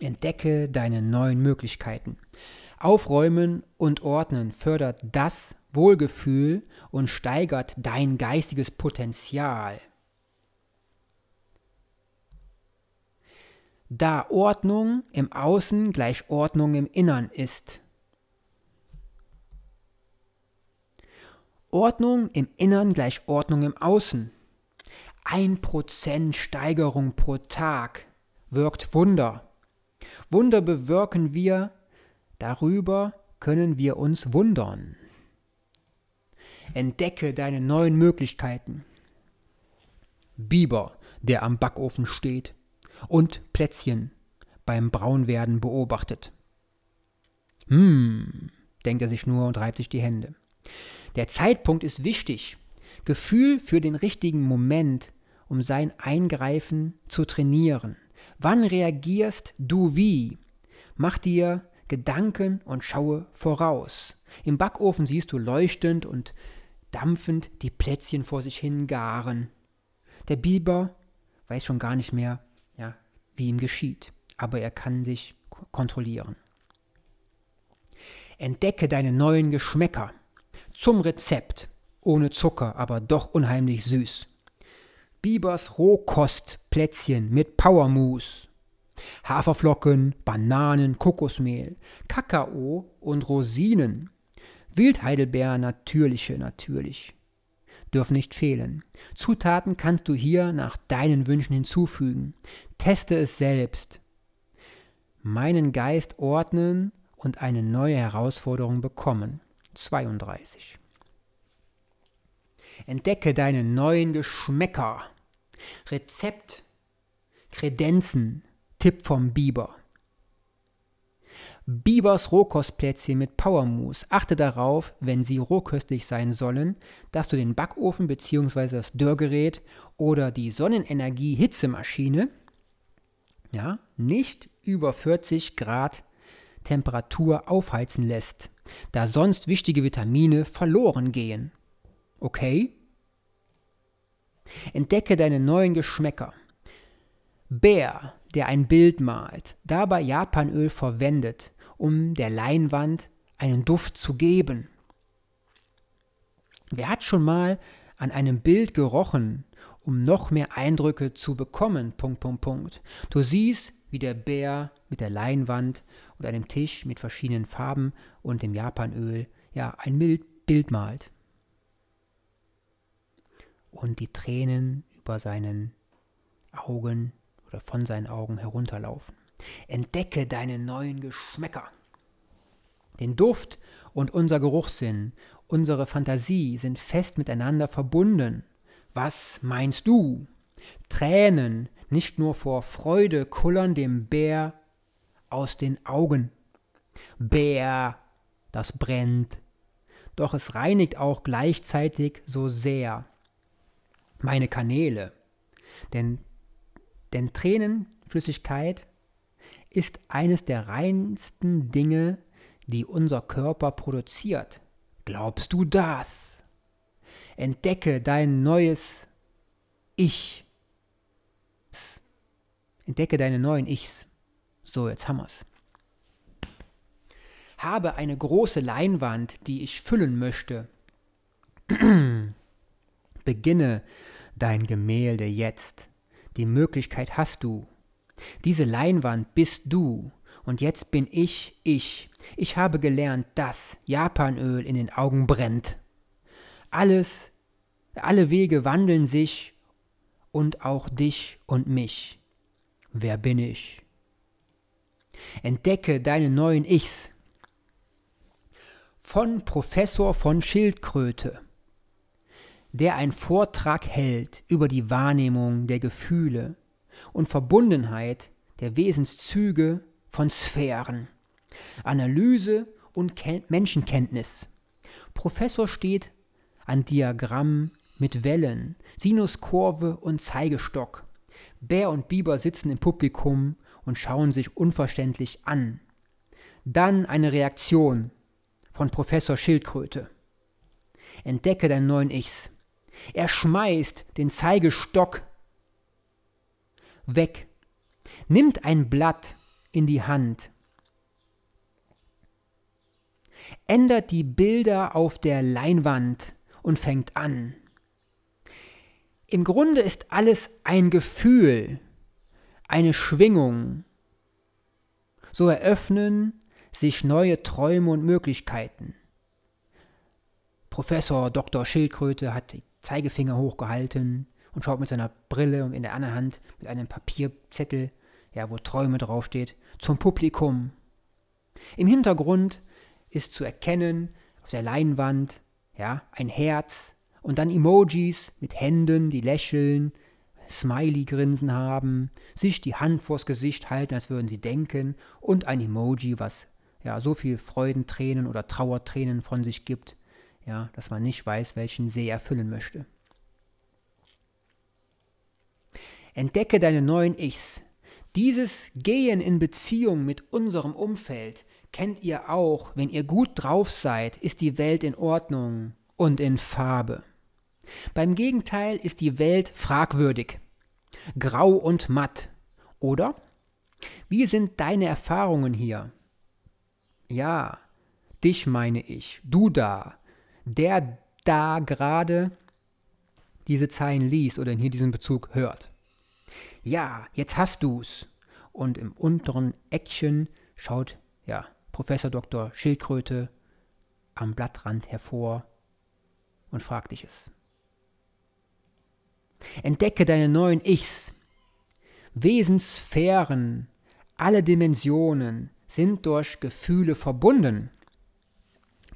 Entdecke deine neuen Möglichkeiten. Aufräumen und Ordnen fördert das Wohlgefühl und steigert dein geistiges Potenzial. Da Ordnung im Außen gleich Ordnung im Innern ist. Ordnung im Innern gleich Ordnung im Außen. Ein Prozent Steigerung pro Tag wirkt Wunder. Wunder bewirken wir, darüber können wir uns wundern. Entdecke deine neuen Möglichkeiten. Biber, der am Backofen steht und Plätzchen beim Braunwerden beobachtet. Hm, denkt er sich nur und reibt sich die Hände. Der Zeitpunkt ist wichtig. Gefühl für den richtigen Moment, um sein Eingreifen zu trainieren. Wann reagierst du wie? Mach dir Gedanken und schaue voraus. Im Backofen siehst du leuchtend und dampfend die Plätzchen vor sich hin garen. Der Biber weiß schon gar nicht mehr, ja, wie ihm geschieht, aber er kann sich kontrollieren. Entdecke deine neuen Geschmäcker. Zum Rezept. Ohne Zucker, aber doch unheimlich süß. Bibers Rohkostplätzchen mit Powermousse. Haferflocken, Bananen, Kokosmehl, Kakao und Rosinen. Wildheidelbeer natürliche natürlich. Dürfen nicht fehlen. Zutaten kannst du hier nach deinen Wünschen hinzufügen. Teste es selbst. Meinen Geist ordnen und eine neue Herausforderung bekommen. 32. Entdecke deine neuen Geschmäcker. Rezept, Kredenzen, Tipp vom Biber. Bibers Rohkostplätzchen mit Powermousse. Achte darauf, wenn sie rohköstlich sein sollen, dass du den Backofen bzw. das Dörrgerät oder die Sonnenenergie-Hitzemaschine ja, nicht über 40 Grad Temperatur aufheizen lässt, da sonst wichtige Vitamine verloren gehen. Okay? Entdecke deine neuen Geschmäcker. Bär, der ein Bild malt, dabei Japanöl verwendet, um der Leinwand einen Duft zu geben. Wer hat schon mal an einem Bild gerochen, um noch mehr Eindrücke zu bekommen? Punkt, Punkt, Punkt. Du siehst, wie der Bär mit der Leinwand oder einem Tisch mit verschiedenen Farben und dem Japanöl ja ein Bild malt. Und die Tränen über seinen Augen oder von seinen Augen herunterlaufen. Entdecke deine neuen Geschmäcker. Den Duft und unser Geruchssinn, unsere Fantasie sind fest miteinander verbunden. Was meinst du? Tränen, nicht nur vor Freude, kullern dem Bär aus den Augen. Bär, das brennt. Doch es reinigt auch gleichzeitig so sehr meine Kanäle. Denn, denn Tränenflüssigkeit ist eines der reinsten Dinge, die unser Körper produziert. Glaubst du das? Entdecke dein neues Ich. Entdecke deine neuen Ichs. So, jetzt haben wir's. Habe eine große Leinwand, die ich füllen möchte. Beginne dein Gemälde jetzt. Die Möglichkeit hast du. Diese Leinwand bist du. Und jetzt bin ich ich. Ich habe gelernt, dass Japanöl in den Augen brennt. Alles, alle Wege wandeln sich und auch dich und mich. Wer bin ich? Entdecke deine neuen Ichs. Von Professor von Schildkröte, der einen Vortrag hält über die Wahrnehmung der Gefühle und Verbundenheit der Wesenszüge von Sphären, Analyse und Ken Menschenkenntnis. Professor steht an Diagrammen mit Wellen, Sinuskurve und Zeigestock. Bär und Biber sitzen im Publikum und schauen sich unverständlich an. Dann eine Reaktion von Professor Schildkröte. Entdecke deinen neuen Ichs. Er schmeißt den Zeigestock weg, nimmt ein Blatt in die Hand, ändert die Bilder auf der Leinwand und fängt an. Im Grunde ist alles ein Gefühl, eine Schwingung. So eröffnen sich neue Träume und Möglichkeiten. Professor Dr. Schildkröte hat die Zeigefinger hochgehalten und schaut mit seiner Brille und in der anderen Hand mit einem Papierzettel, ja, wo Träume draufsteht, zum Publikum. Im Hintergrund ist zu erkennen auf der Leinwand, ja, ein Herz, und dann Emojis mit Händen, die lächeln, Smiley-Grinsen haben, sich die Hand vors Gesicht halten, als würden sie denken, und ein Emoji, was ja so viel Freudentränen oder Trauertränen von sich gibt, ja, dass man nicht weiß, welchen See erfüllen möchte. Entdecke deine neuen Ichs. Dieses Gehen in Beziehung mit unserem Umfeld kennt ihr auch. Wenn ihr gut drauf seid, ist die Welt in Ordnung und in Farbe. Beim Gegenteil ist die Welt fragwürdig, grau und matt. Oder? Wie sind deine Erfahrungen hier? Ja, dich meine ich, du da, der da gerade diese Zeilen liest oder hier diesen Bezug hört. Ja, jetzt hast du's. Und im unteren Eckchen schaut ja Professor Dr. Schildkröte am Blattrand hervor und fragt dich es. Entdecke deine neuen Ichs. Wesenssphären, alle Dimensionen sind durch Gefühle verbunden.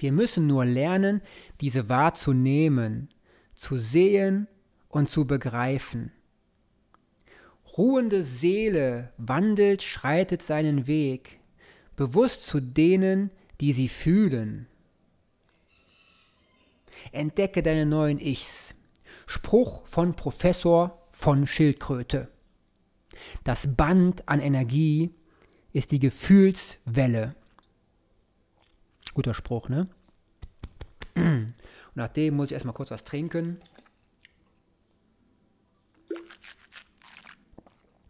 Wir müssen nur lernen, diese wahrzunehmen, zu sehen und zu begreifen. Ruhende Seele wandelt, schreitet seinen Weg, bewusst zu denen, die sie fühlen. Entdecke deine neuen Ichs. Spruch von Professor von Schildkröte. Das Band an Energie ist die Gefühlswelle. Guter Spruch, ne? Und nachdem muss ich erstmal kurz was trinken.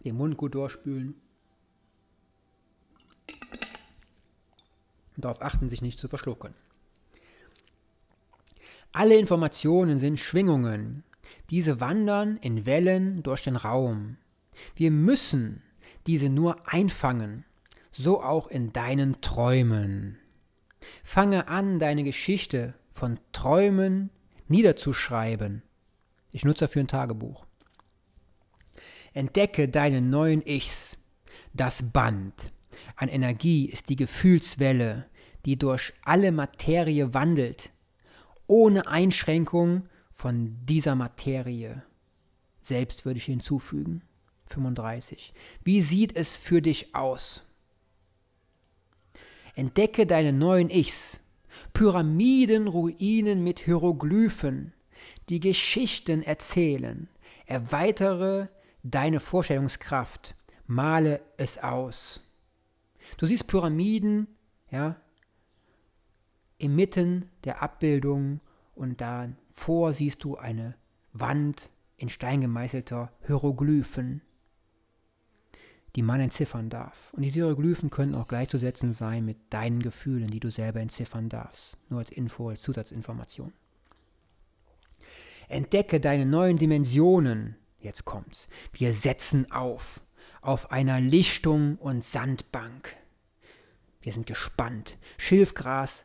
Den Mund gut durchspülen. Und darauf achten, sich nicht zu verschlucken. Alle Informationen sind Schwingungen. Diese wandern in Wellen durch den Raum. Wir müssen diese nur einfangen, so auch in deinen Träumen. Fange an, deine Geschichte von Träumen niederzuschreiben. Ich nutze dafür ein Tagebuch. Entdecke deine neuen Ichs. Das Band an Energie ist die Gefühlswelle, die durch alle Materie wandelt, ohne Einschränkung von dieser Materie. Selbst würde ich hinzufügen. 35. Wie sieht es für dich aus? Entdecke deine neuen Ichs, Pyramiden, Ruinen mit Hieroglyphen, die Geschichten erzählen. Erweitere deine Vorstellungskraft, male es aus. Du siehst Pyramiden, ja, inmitten der Abbildung und davor siehst du eine Wand in Stein gemeißelter Hieroglyphen, die man entziffern darf. Und diese Hieroglyphen können auch gleichzusetzen sein mit deinen Gefühlen, die du selber entziffern darfst. Nur als Info, als Zusatzinformation. Entdecke deine neuen Dimensionen. Jetzt kommt's. Wir setzen auf. Auf einer Lichtung und Sandbank. Wir sind gespannt. Schilfgras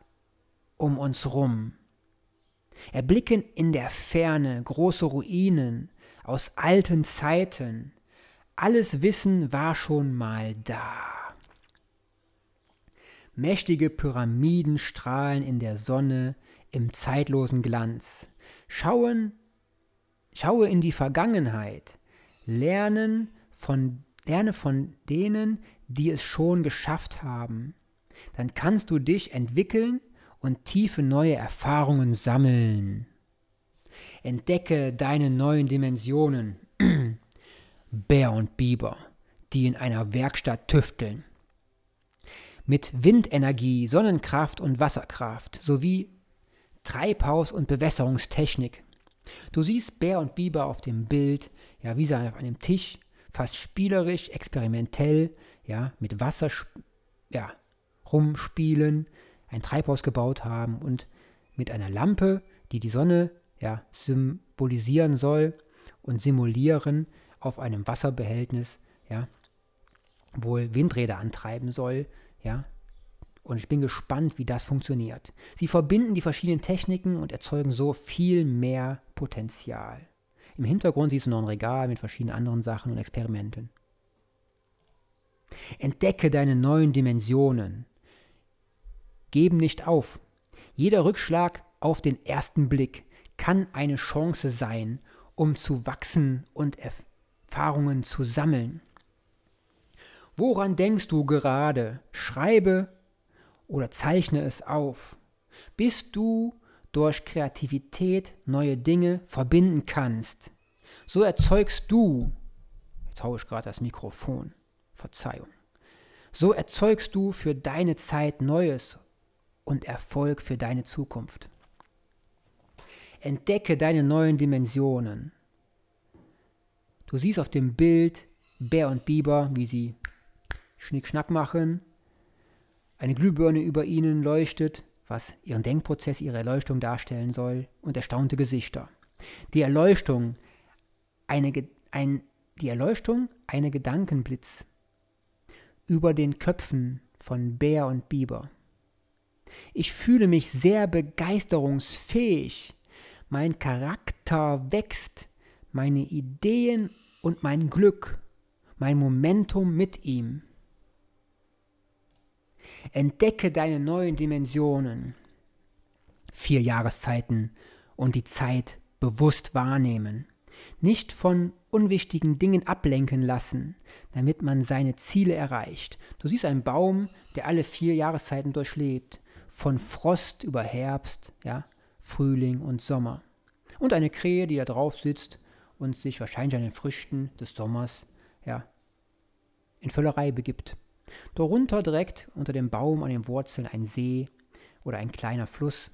um uns rum. Erblicken in der Ferne große Ruinen aus alten Zeiten. Alles Wissen war schon mal da. Mächtige Pyramiden strahlen in der Sonne im zeitlosen Glanz. Schauen, schaue in die Vergangenheit. Lernen von, lerne von denen, die es schon geschafft haben. Dann kannst du dich entwickeln und tiefe neue Erfahrungen sammeln. Entdecke deine neuen Dimensionen. Bär und Biber, die in einer Werkstatt tüfteln. Mit Windenergie, Sonnenkraft und Wasserkraft sowie Treibhaus- und Bewässerungstechnik. Du siehst Bär und Biber auf dem Bild, ja, wie sie auf einem Tisch, fast spielerisch, experimentell, ja, mit Wasser, ja, rumspielen, ein Treibhaus gebaut haben und mit einer Lampe, die die Sonne ja, symbolisieren soll und simulieren auf einem Wasserbehältnis, ja, wohl Windräder antreiben soll, ja. Und ich bin gespannt, wie das funktioniert. Sie verbinden die verschiedenen Techniken und erzeugen so viel mehr Potenzial. Im Hintergrund siehst du noch ein Regal mit verschiedenen anderen Sachen und Experimenten. Entdecke deine neuen Dimensionen. Geben nicht auf. Jeder Rückschlag auf den ersten Blick kann eine Chance sein, um zu wachsen und Erfahrungen zu sammeln. Woran denkst du gerade? Schreibe oder zeichne es auf, bis du durch Kreativität neue Dinge verbinden kannst. So erzeugst du, jetzt haue ich gerade das Mikrofon, Verzeihung, so erzeugst du für deine Zeit Neues und Erfolg für deine Zukunft. Entdecke deine neuen Dimensionen. Du siehst auf dem Bild Bär und Biber, wie sie Schnickschnack machen. Eine Glühbirne über ihnen leuchtet, was ihren Denkprozess, ihre Erleuchtung darstellen soll, und erstaunte Gesichter. Die Erleuchtung, eine, ein, die Erleuchtung, eine Gedankenblitz über den Köpfen von Bär und Biber. Ich fühle mich sehr begeisterungsfähig. Mein Charakter wächst, meine Ideen und mein Glück, mein Momentum mit ihm. Entdecke deine neuen Dimensionen. Vier Jahreszeiten und die Zeit bewusst wahrnehmen. Nicht von unwichtigen Dingen ablenken lassen, damit man seine Ziele erreicht. Du siehst einen Baum, der alle vier Jahreszeiten durchlebt von Frost über Herbst, ja, Frühling und Sommer. Und eine Krähe, die da drauf sitzt und sich wahrscheinlich an den Früchten des Sommers, ja, in Völlerei begibt. Darunter direkt unter dem Baum an den Wurzeln ein See oder ein kleiner Fluss,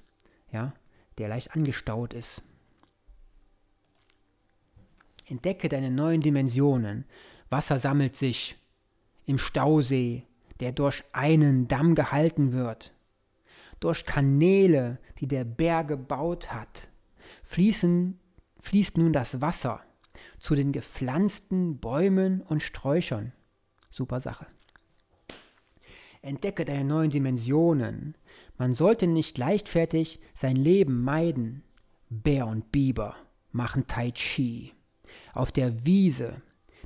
ja, der leicht angestaut ist. Entdecke deine neuen Dimensionen. Wasser sammelt sich im Stausee, der durch einen Damm gehalten wird. Durch Kanäle, die der Bär gebaut hat, fließen, fließt nun das Wasser zu den gepflanzten Bäumen und Sträuchern. Super Sache. Entdecke deine neuen Dimensionen. Man sollte nicht leichtfertig sein Leben meiden. Bär und Biber machen Tai Chi. Auf der Wiese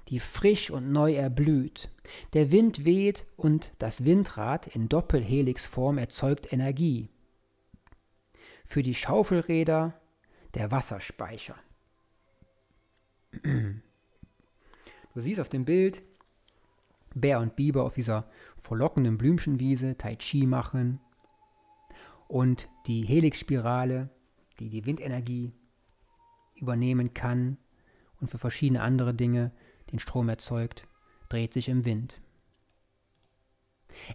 die frisch und neu erblüht. Der Wind weht und das Windrad in Doppelhelixform erzeugt Energie. Für die Schaufelräder der Wasserspeicher. Du siehst auf dem Bild Bär und Biber auf dieser verlockenden Blümchenwiese Tai Chi machen und die Helixspirale, die die Windenergie übernehmen kann und für verschiedene andere Dinge den Strom erzeugt, dreht sich im Wind.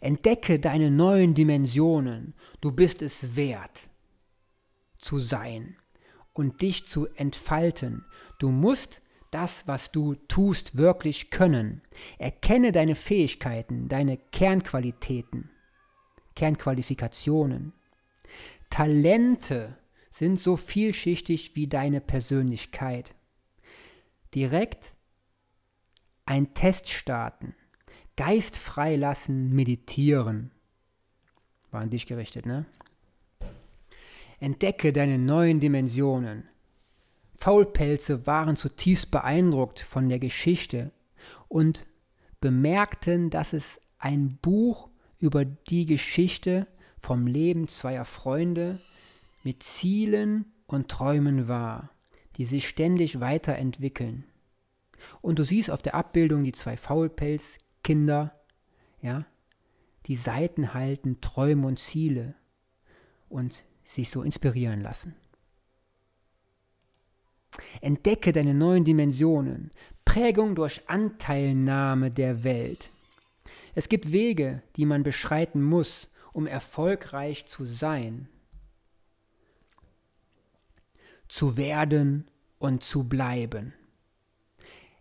Entdecke deine neuen Dimensionen. Du bist es wert zu sein und dich zu entfalten. Du musst das, was du tust, wirklich können. Erkenne deine Fähigkeiten, deine Kernqualitäten, Kernqualifikationen. Talente sind so vielschichtig wie deine Persönlichkeit. Direkt ein Test starten, Geist freilassen, meditieren. War an dich gerichtet, ne? Entdecke deine neuen Dimensionen. Faulpelze waren zutiefst beeindruckt von der Geschichte und bemerkten, dass es ein Buch über die Geschichte vom Leben zweier Freunde mit Zielen und Träumen war, die sich ständig weiterentwickeln. Und du siehst auf der Abbildung die zwei Faulpelzkinder, ja, die Seiten halten, Träume und Ziele und sich so inspirieren lassen. Entdecke deine neuen Dimensionen. Prägung durch Anteilnahme der Welt. Es gibt Wege, die man beschreiten muss, um erfolgreich zu sein, zu werden und zu bleiben.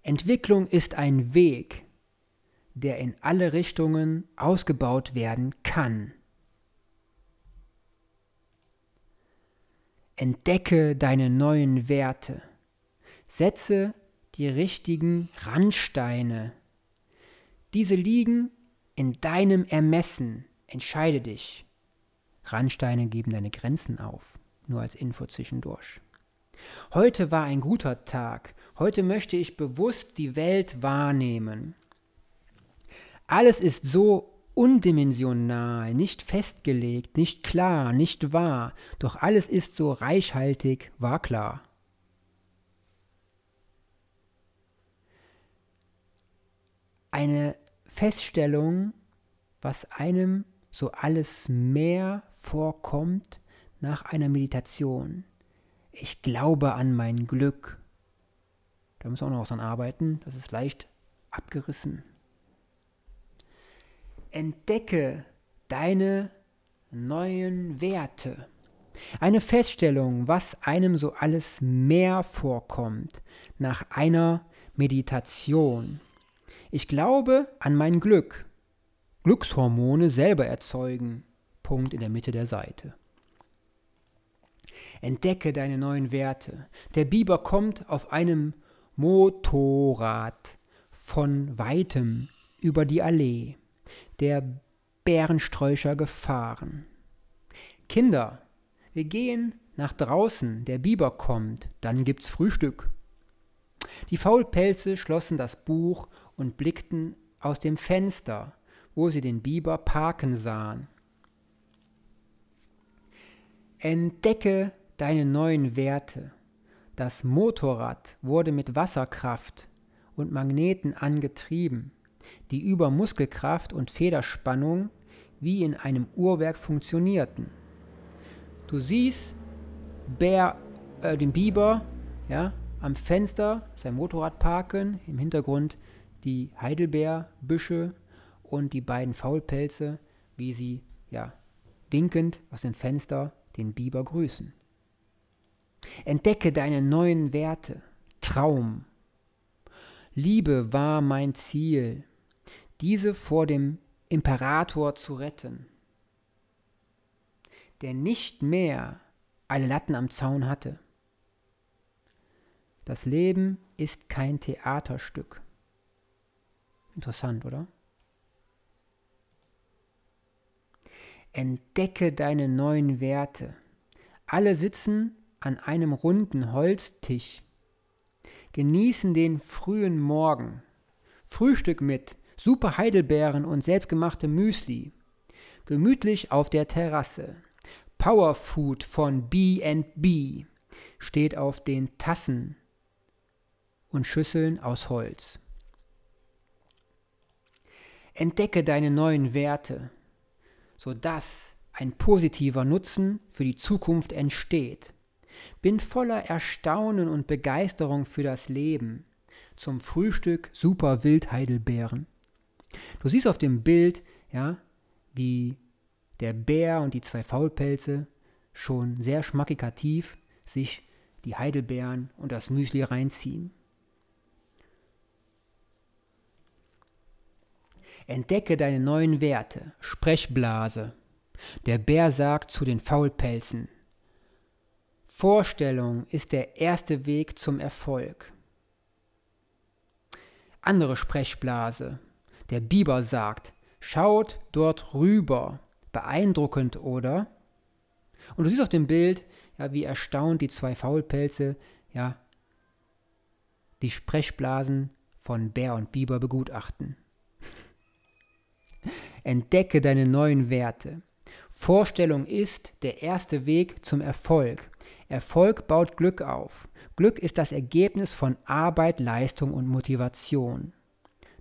Entwicklung ist ein Weg, der in alle Richtungen ausgebaut werden kann. Entdecke deine neuen Werte. Setze die richtigen Randsteine. Diese liegen in deinem Ermessen. Entscheide dich. Randsteine geben deine Grenzen auf. Nur als Info zwischendurch. Heute war ein guter Tag. Heute möchte ich bewusst die Welt wahrnehmen. Alles ist so undimensional, nicht festgelegt, nicht klar, nicht wahr, doch alles ist so reichhaltig, war klar. Eine Feststellung, was einem so alles mehr vorkommt nach einer Meditation. Ich glaube an mein Glück. Da müssen wir auch noch was an arbeiten, das ist leicht abgerissen entdecke deine neuen Werte. Eine Feststellung, was einem so alles mehr vorkommt nach einer Meditation. Ich glaube an mein Glück. Glückshormone selber erzeugen. Punkt in der Mitte der Seite. Entdecke deine neuen Werte. Der Biber kommt auf einem Motorrad von weitem über die Allee der Bärensträucher gefahren. Kinder, wir gehen nach draußen, der Biber kommt, dann gibt's Frühstück. Die Faulpelze schlossen das Buch und blickten aus dem Fenster, wo sie den Biber parken sahen. Entdecke deine neuen Werte. Das Motorrad wurde mit Wasserkraft und Magneten angetrieben die über Muskelkraft und Federspannung wie in einem Uhrwerk funktionierten. Du siehst Bär, äh, den Biber ja, am Fenster sein Motorrad parken, im Hintergrund die Heidelbeerbüsche und die beiden Faulpelze, wie sie ja, winkend aus dem Fenster den Biber grüßen. Entdecke deine neuen Werte. Traum. Liebe war mein Ziel diese vor dem Imperator zu retten, der nicht mehr alle Latten am Zaun hatte. Das Leben ist kein Theaterstück. Interessant, oder? Entdecke deine neuen Werte. Alle sitzen an einem runden Holztisch, genießen den frühen Morgen, Frühstück mit Super Heidelbeeren und selbstgemachte Müsli. Gemütlich auf der Terrasse. Powerfood von B&B steht auf den Tassen und Schüsseln aus Holz. Entdecke deine neuen Werte, sodass ein positiver Nutzen für die Zukunft entsteht. Bin voller Erstaunen und Begeisterung für das Leben. Zum Frühstück super Wildheidelbeeren. Du siehst auf dem Bild, ja, wie der Bär und die zwei Faulpelze schon sehr schmackikativ sich die Heidelbeeren und das Müsli reinziehen. Entdecke deine neuen Werte. Sprechblase. Der Bär sagt zu den Faulpelzen. Vorstellung ist der erste Weg zum Erfolg. Andere Sprechblase. Der Biber sagt, schaut dort rüber. Beeindruckend, oder? Und du siehst auf dem Bild, ja, wie erstaunt die zwei Faulpelze, ja, die Sprechblasen von Bär und Biber begutachten. Entdecke deine neuen Werte. Vorstellung ist der erste Weg zum Erfolg. Erfolg baut Glück auf. Glück ist das Ergebnis von Arbeit, Leistung und Motivation,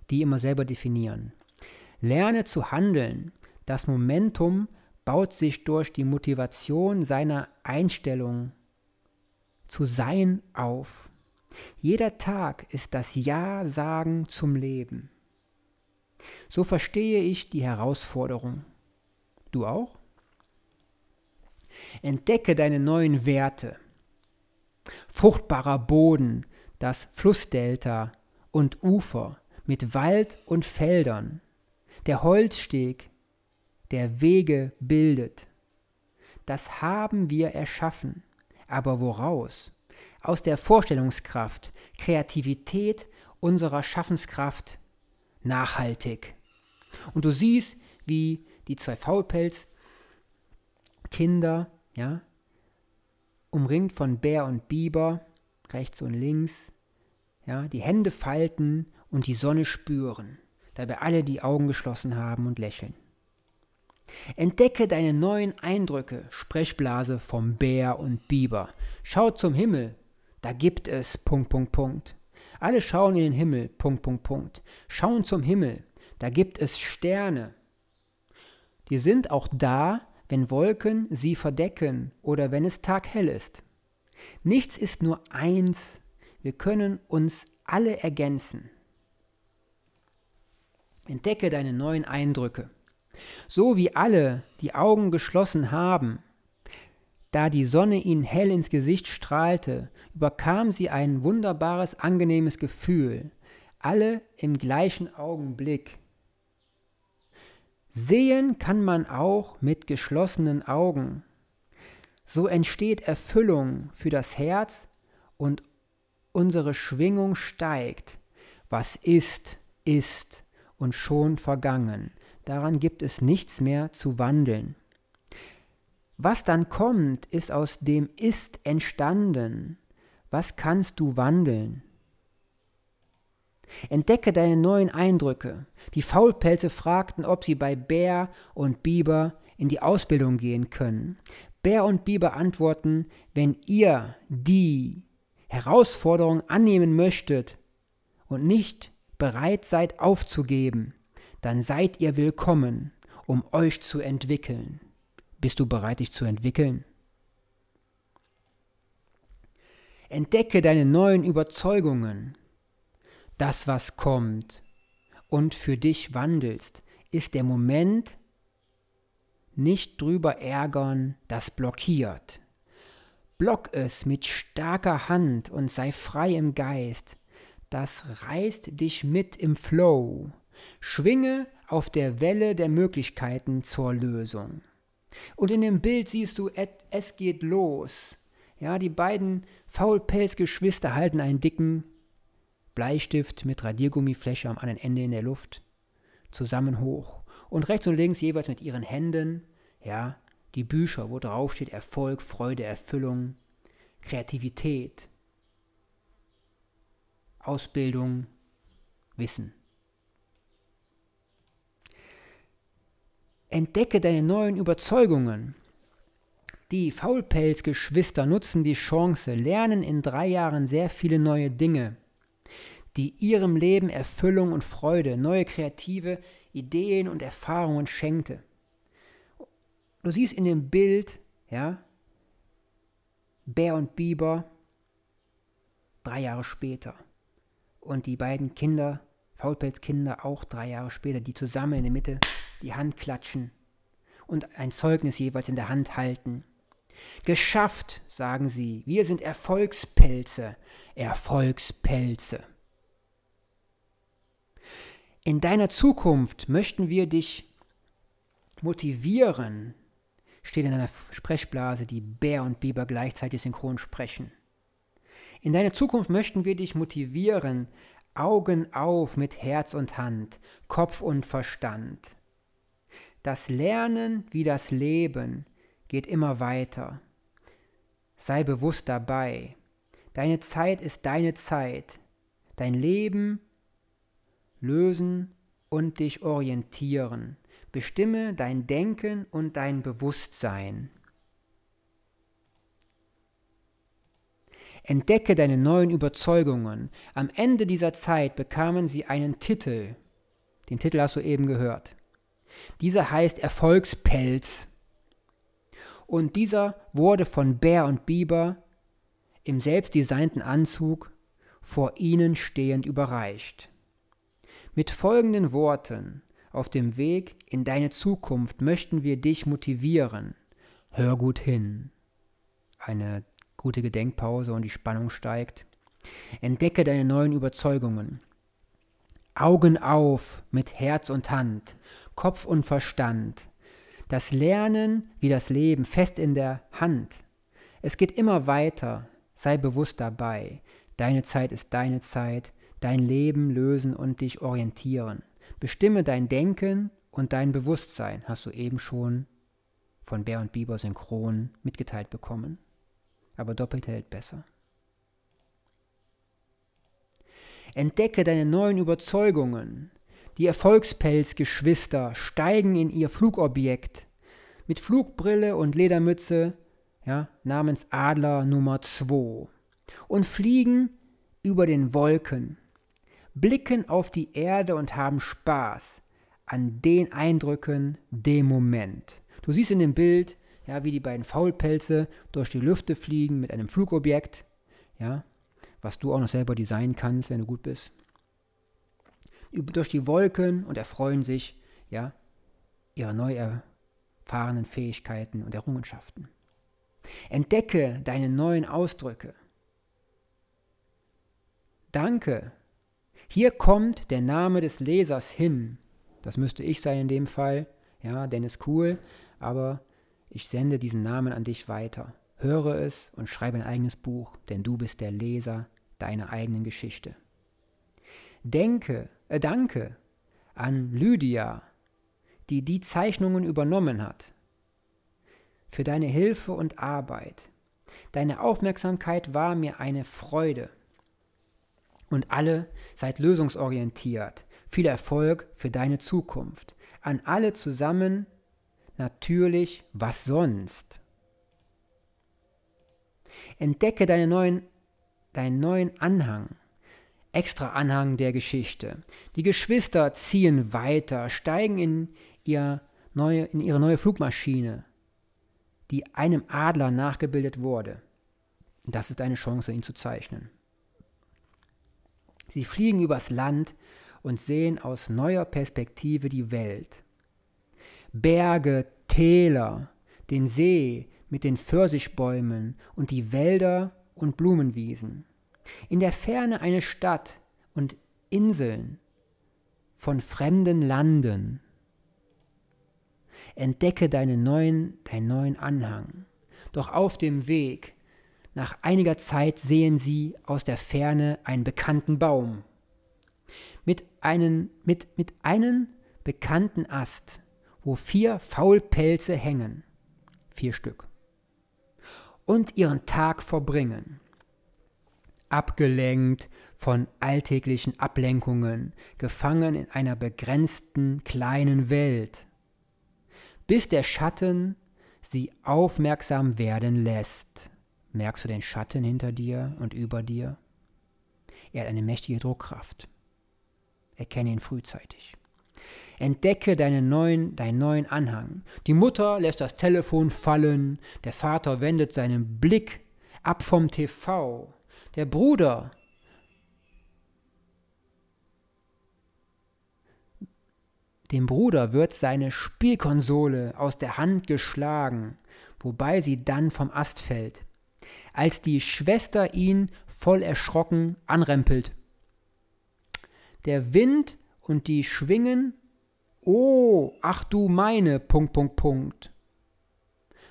die immer selber definieren. Lerne zu handeln. Das Momentum baut sich durch die Motivation seiner Einstellung zu sein auf. Jeder Tag ist das Ja-Sagen zum Leben. So verstehe ich die Herausforderung. Du auch? Entdecke deine neuen Werte. Fruchtbarer Boden, das Flussdelta und Ufer mit Wald und Feldern, der Holzsteg, der Wege bildet. Das haben wir erschaffen. Aber woraus? Aus der Vorstellungskraft, Kreativität unserer Schaffenskraft nachhaltig. Und du siehst, wie die zwei Faulpelz-Kinder, ja, umringt von Bär und Biber, rechts und links, ja, die Hände falten und die Sonne spüren, dabei alle die Augen geschlossen haben und lächeln. Entdecke deine neuen Eindrücke, Sprechblase vom Bär und Biber. Schau zum Himmel, da gibt es Punkt, Punkt, Punkt. Alle schauen in den Himmel, Punkt, Punkt, Punkt. Schauen zum Himmel, da gibt es Sterne. Die sind auch da, wenn Wolken sie verdecken oder wenn es taghell ist. Nichts ist nur eins, wir können uns alle ergänzen. Entdecke deine neuen Eindrücke. So wie alle die Augen geschlossen haben, da die Sonne ihnen hell ins Gesicht strahlte, überkam sie ein wunderbares, angenehmes Gefühl, alle im gleichen Augenblick. Sehen kann man auch mit geschlossenen Augen. So entsteht Erfüllung für das Herz und unsere Schwingung steigt. Was ist, ist und schon vergangen. Daran gibt es nichts mehr zu wandeln. Was dann kommt, ist aus dem Ist entstanden. Was kannst du wandeln? Entdecke deine neuen Eindrücke. Die Faulpelze fragten, ob sie bei Bär und Biber in die Ausbildung gehen können. Bär und Biber antworten, wenn ihr die Herausforderung annehmen möchtet und nicht bereit seid aufzugeben, dann seid ihr willkommen, um euch zu entwickeln. Bist du bereit, dich zu entwickeln? Entdecke deine neuen Überzeugungen. Das, was kommt und für dich wandelst, ist der Moment, nicht drüber ärgern, das blockiert. Block es mit starker Hand und sei frei im Geist. Das reißt dich mit im Flow. Schwinge auf der Welle der Möglichkeiten zur Lösung. Und in dem Bild siehst du, es geht los. Ja, die beiden Faulpelzgeschwister halten einen dicken Bleistift mit Radiergummifläche am anderen Ende in der Luft zusammen hoch. Und rechts und links jeweils mit ihren Händen, ja, die Bücher, wo drauf steht Erfolg, Freude, Erfüllung, Kreativität, Ausbildung, Wissen. Entdecke deine neuen Überzeugungen. Die Faulpelzgeschwister nutzen die Chance, lernen in drei Jahren sehr viele neue Dinge, die ihrem Leben Erfüllung und Freude, neue kreative Ideen und Erfahrungen schenkte. Du siehst in dem Bild, ja, Bär und Biber, drei Jahre später. Und die beiden Kinder, Faulpelzkinder, auch drei Jahre später, die zusammen in der Mitte die Hand klatschen und ein Zeugnis jeweils in der Hand halten. Geschafft, sagen sie, wir sind Erfolgspelze, Erfolgspelze. In deiner Zukunft möchten wir dich motivieren, steht in einer Sprechblase, die Bär und Biber gleichzeitig synchron sprechen. In deiner Zukunft möchten wir dich motivieren, Augen auf mit Herz und Hand, Kopf und Verstand. Das Lernen wie das Leben geht immer weiter. Sei bewusst dabei. Deine Zeit ist deine Zeit. Dein Leben lösen und dich orientieren. Bestimme dein Denken und dein Bewusstsein. Entdecke deine neuen Überzeugungen. Am Ende dieser Zeit bekamen sie einen Titel. Den Titel hast du eben gehört. Dieser heißt Erfolgspelz. Und dieser wurde von Bär und Biber im selbstdesignten Anzug vor ihnen stehend überreicht. Mit folgenden Worten auf dem Weg in deine Zukunft möchten wir dich motivieren. Hör gut hin. Eine gute Gedenkpause und die Spannung steigt. Entdecke deine neuen Überzeugungen. Augen auf mit Herz und Hand, Kopf und Verstand. Das Lernen wie das Leben fest in der Hand. Es geht immer weiter. Sei bewusst dabei. Deine Zeit ist deine Zeit. Dein Leben lösen und dich orientieren. Bestimme dein Denken und dein Bewusstsein, hast du eben schon von Bär und Biber synchron mitgeteilt bekommen. Aber doppelt hält besser. Entdecke deine neuen Überzeugungen. Die Erfolgspelzgeschwister steigen in ihr Flugobjekt mit Flugbrille und Ledermütze ja, namens Adler Nummer 2 und fliegen über den Wolken, blicken auf die Erde und haben Spaß an den Eindrücken dem Moment. Du siehst in dem Bild, ja, wie die beiden Faulpelze durch die Lüfte fliegen mit einem Flugobjekt, ja, was du auch noch selber designen kannst, wenn du gut bist. Durch die Wolken und erfreuen sich, ja, ihrer neu erfahrenen Fähigkeiten und Errungenschaften. Entdecke deine neuen Ausdrücke. Danke. Hier kommt der Name des Lesers hin. Das müsste ich sein in dem Fall. Ja, Dennis Cool. Aber ich sende diesen Namen an dich weiter. Höre es und schreibe ein eigenes Buch, denn du bist der Leser deiner eigenen Geschichte. Denke, äh, danke an Lydia, die die Zeichnungen übernommen hat für deine Hilfe und Arbeit. Deine Aufmerksamkeit war mir eine Freude. Und alle seid lösungsorientiert. Viel Erfolg für deine Zukunft. An alle zusammen natürlich, was sonst? Entdecke deine neuen, deinen neuen Anhang. Extra Anhang der Geschichte. Die Geschwister ziehen weiter, steigen in, ihr neue, in ihre neue Flugmaschine die einem Adler nachgebildet wurde. Das ist eine Chance, ihn zu zeichnen. Sie fliegen übers Land und sehen aus neuer Perspektive die Welt. Berge, Täler, den See mit den Pfirsichbäumen und die Wälder und Blumenwiesen. In der Ferne eine Stadt und Inseln von fremden Landen. Entdecke deinen neuen, deinen neuen Anhang. Doch auf dem Weg, nach einiger Zeit sehen sie aus der Ferne einen bekannten Baum. Mit, einen, mit, mit einem bekannten Ast, wo vier Faulpelze hängen. Vier Stück. Und ihren Tag verbringen. Abgelenkt von alltäglichen Ablenkungen, gefangen in einer begrenzten kleinen Welt bis der Schatten sie aufmerksam werden lässt. Merkst du den Schatten hinter dir und über dir? Er hat eine mächtige Druckkraft. Erkenne ihn frühzeitig. Entdecke deinen neuen, deinen neuen Anhang. Die Mutter lässt das Telefon fallen, der Vater wendet seinen Blick ab vom TV. Der Dem Bruder wird seine Spielkonsole aus der Hand geschlagen, wobei sie dann vom Ast fällt, als die Schwester ihn voll erschrocken anrempelt. Der Wind und die Schwingen, oh, ach du meine, Punkt, Punkt, Punkt.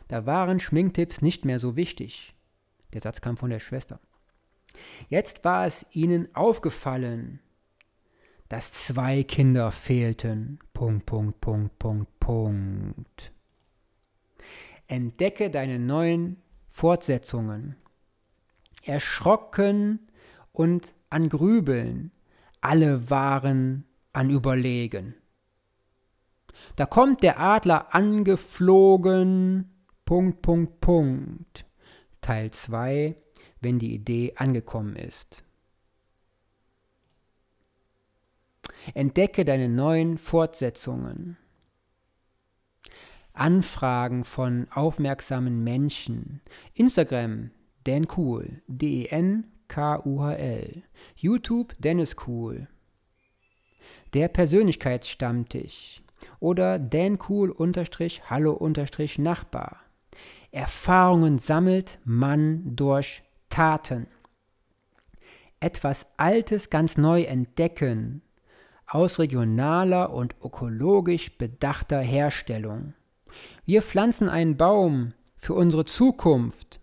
Da waren Schminktipps nicht mehr so wichtig. Der Satz kam von der Schwester. Jetzt war es ihnen aufgefallen, dass zwei Kinder fehlten. Punkt, Punkt, Punkt, Punkt, Punkt. Entdecke deine neuen Fortsetzungen. Erschrocken und an Grübeln. Alle waren an Überlegen. Da kommt der Adler angeflogen. Punkt, Punkt, Punkt. Teil 2, wenn die Idee angekommen ist. Entdecke deine neuen Fortsetzungen. Anfragen von aufmerksamen Menschen. Instagram, Dan Cool, D-E-N-K-U-H-L. YouTube, Dennis Cool. Der Persönlichkeitsstammtisch oder Dan Cool unterstrich Hallo unterstrich Nachbar. Erfahrungen sammelt man durch Taten. Etwas Altes ganz neu entdecken aus regionaler und ökologisch bedachter Herstellung. Wir pflanzen einen Baum für unsere Zukunft.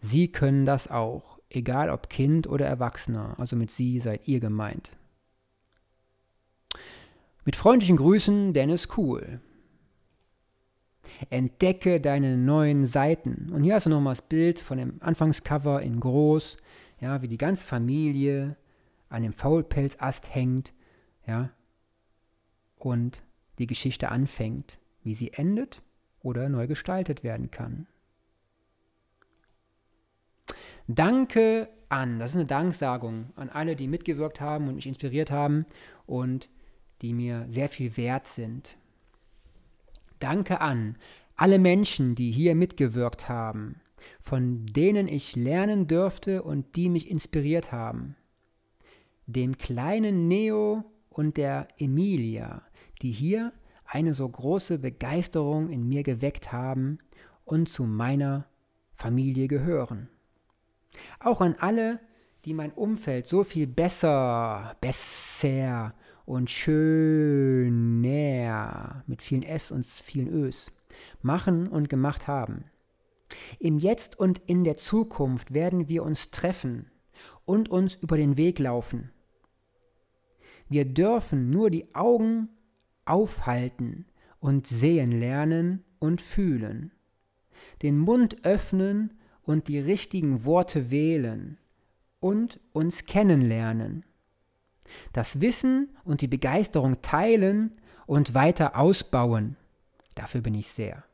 Sie können das auch, egal ob Kind oder Erwachsener, also mit Sie seid ihr gemeint. Mit freundlichen Grüßen, Dennis Kuhl. Entdecke deine neuen Seiten. Und hier hast du nochmal das Bild von dem Anfangscover in groß, ja, wie die ganze Familie an dem Faulpelzast hängt, ja, und die Geschichte anfängt, wie sie endet oder neu gestaltet werden kann. Danke an, das ist eine Danksagung an alle, die mitgewirkt haben und mich inspiriert haben und die mir sehr viel wert sind. Danke an alle Menschen, die hier mitgewirkt haben, von denen ich lernen dürfte und die mich inspiriert haben. Dem kleinen Neo und der Emilia, die hier eine so große Begeisterung in mir geweckt haben und zu meiner Familie gehören. Auch an alle, die mein Umfeld so viel besser, besser und schöner mit vielen S und vielen Ös machen und gemacht haben. Im Jetzt und in der Zukunft werden wir uns treffen und uns über den Weg laufen. Wir dürfen nur die Augen aufhalten und sehen lernen und fühlen, den Mund öffnen und die richtigen Worte wählen und uns kennenlernen das Wissen und die Begeisterung teilen und weiter ausbauen. Dafür bin ich sehr.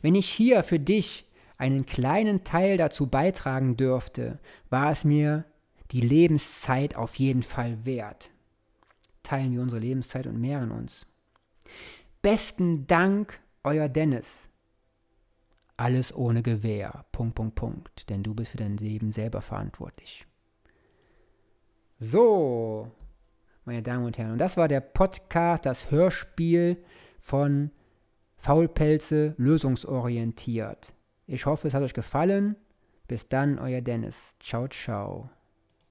Wenn ich hier für dich einen kleinen Teil dazu beitragen dürfte, war es mir die Lebenszeit auf jeden Fall wert. Teilen wir unsere Lebenszeit und mehren uns. Besten Dank, euer Dennis. Alles ohne Gewehr. Punkt, Punkt, Punkt. Denn du bist für dein Leben selber verantwortlich. So, meine Damen und Herren, und das war der Podcast, das Hörspiel von Faulpelze lösungsorientiert. Ich hoffe, es hat euch gefallen. Bis dann, euer Dennis. Ciao, ciao.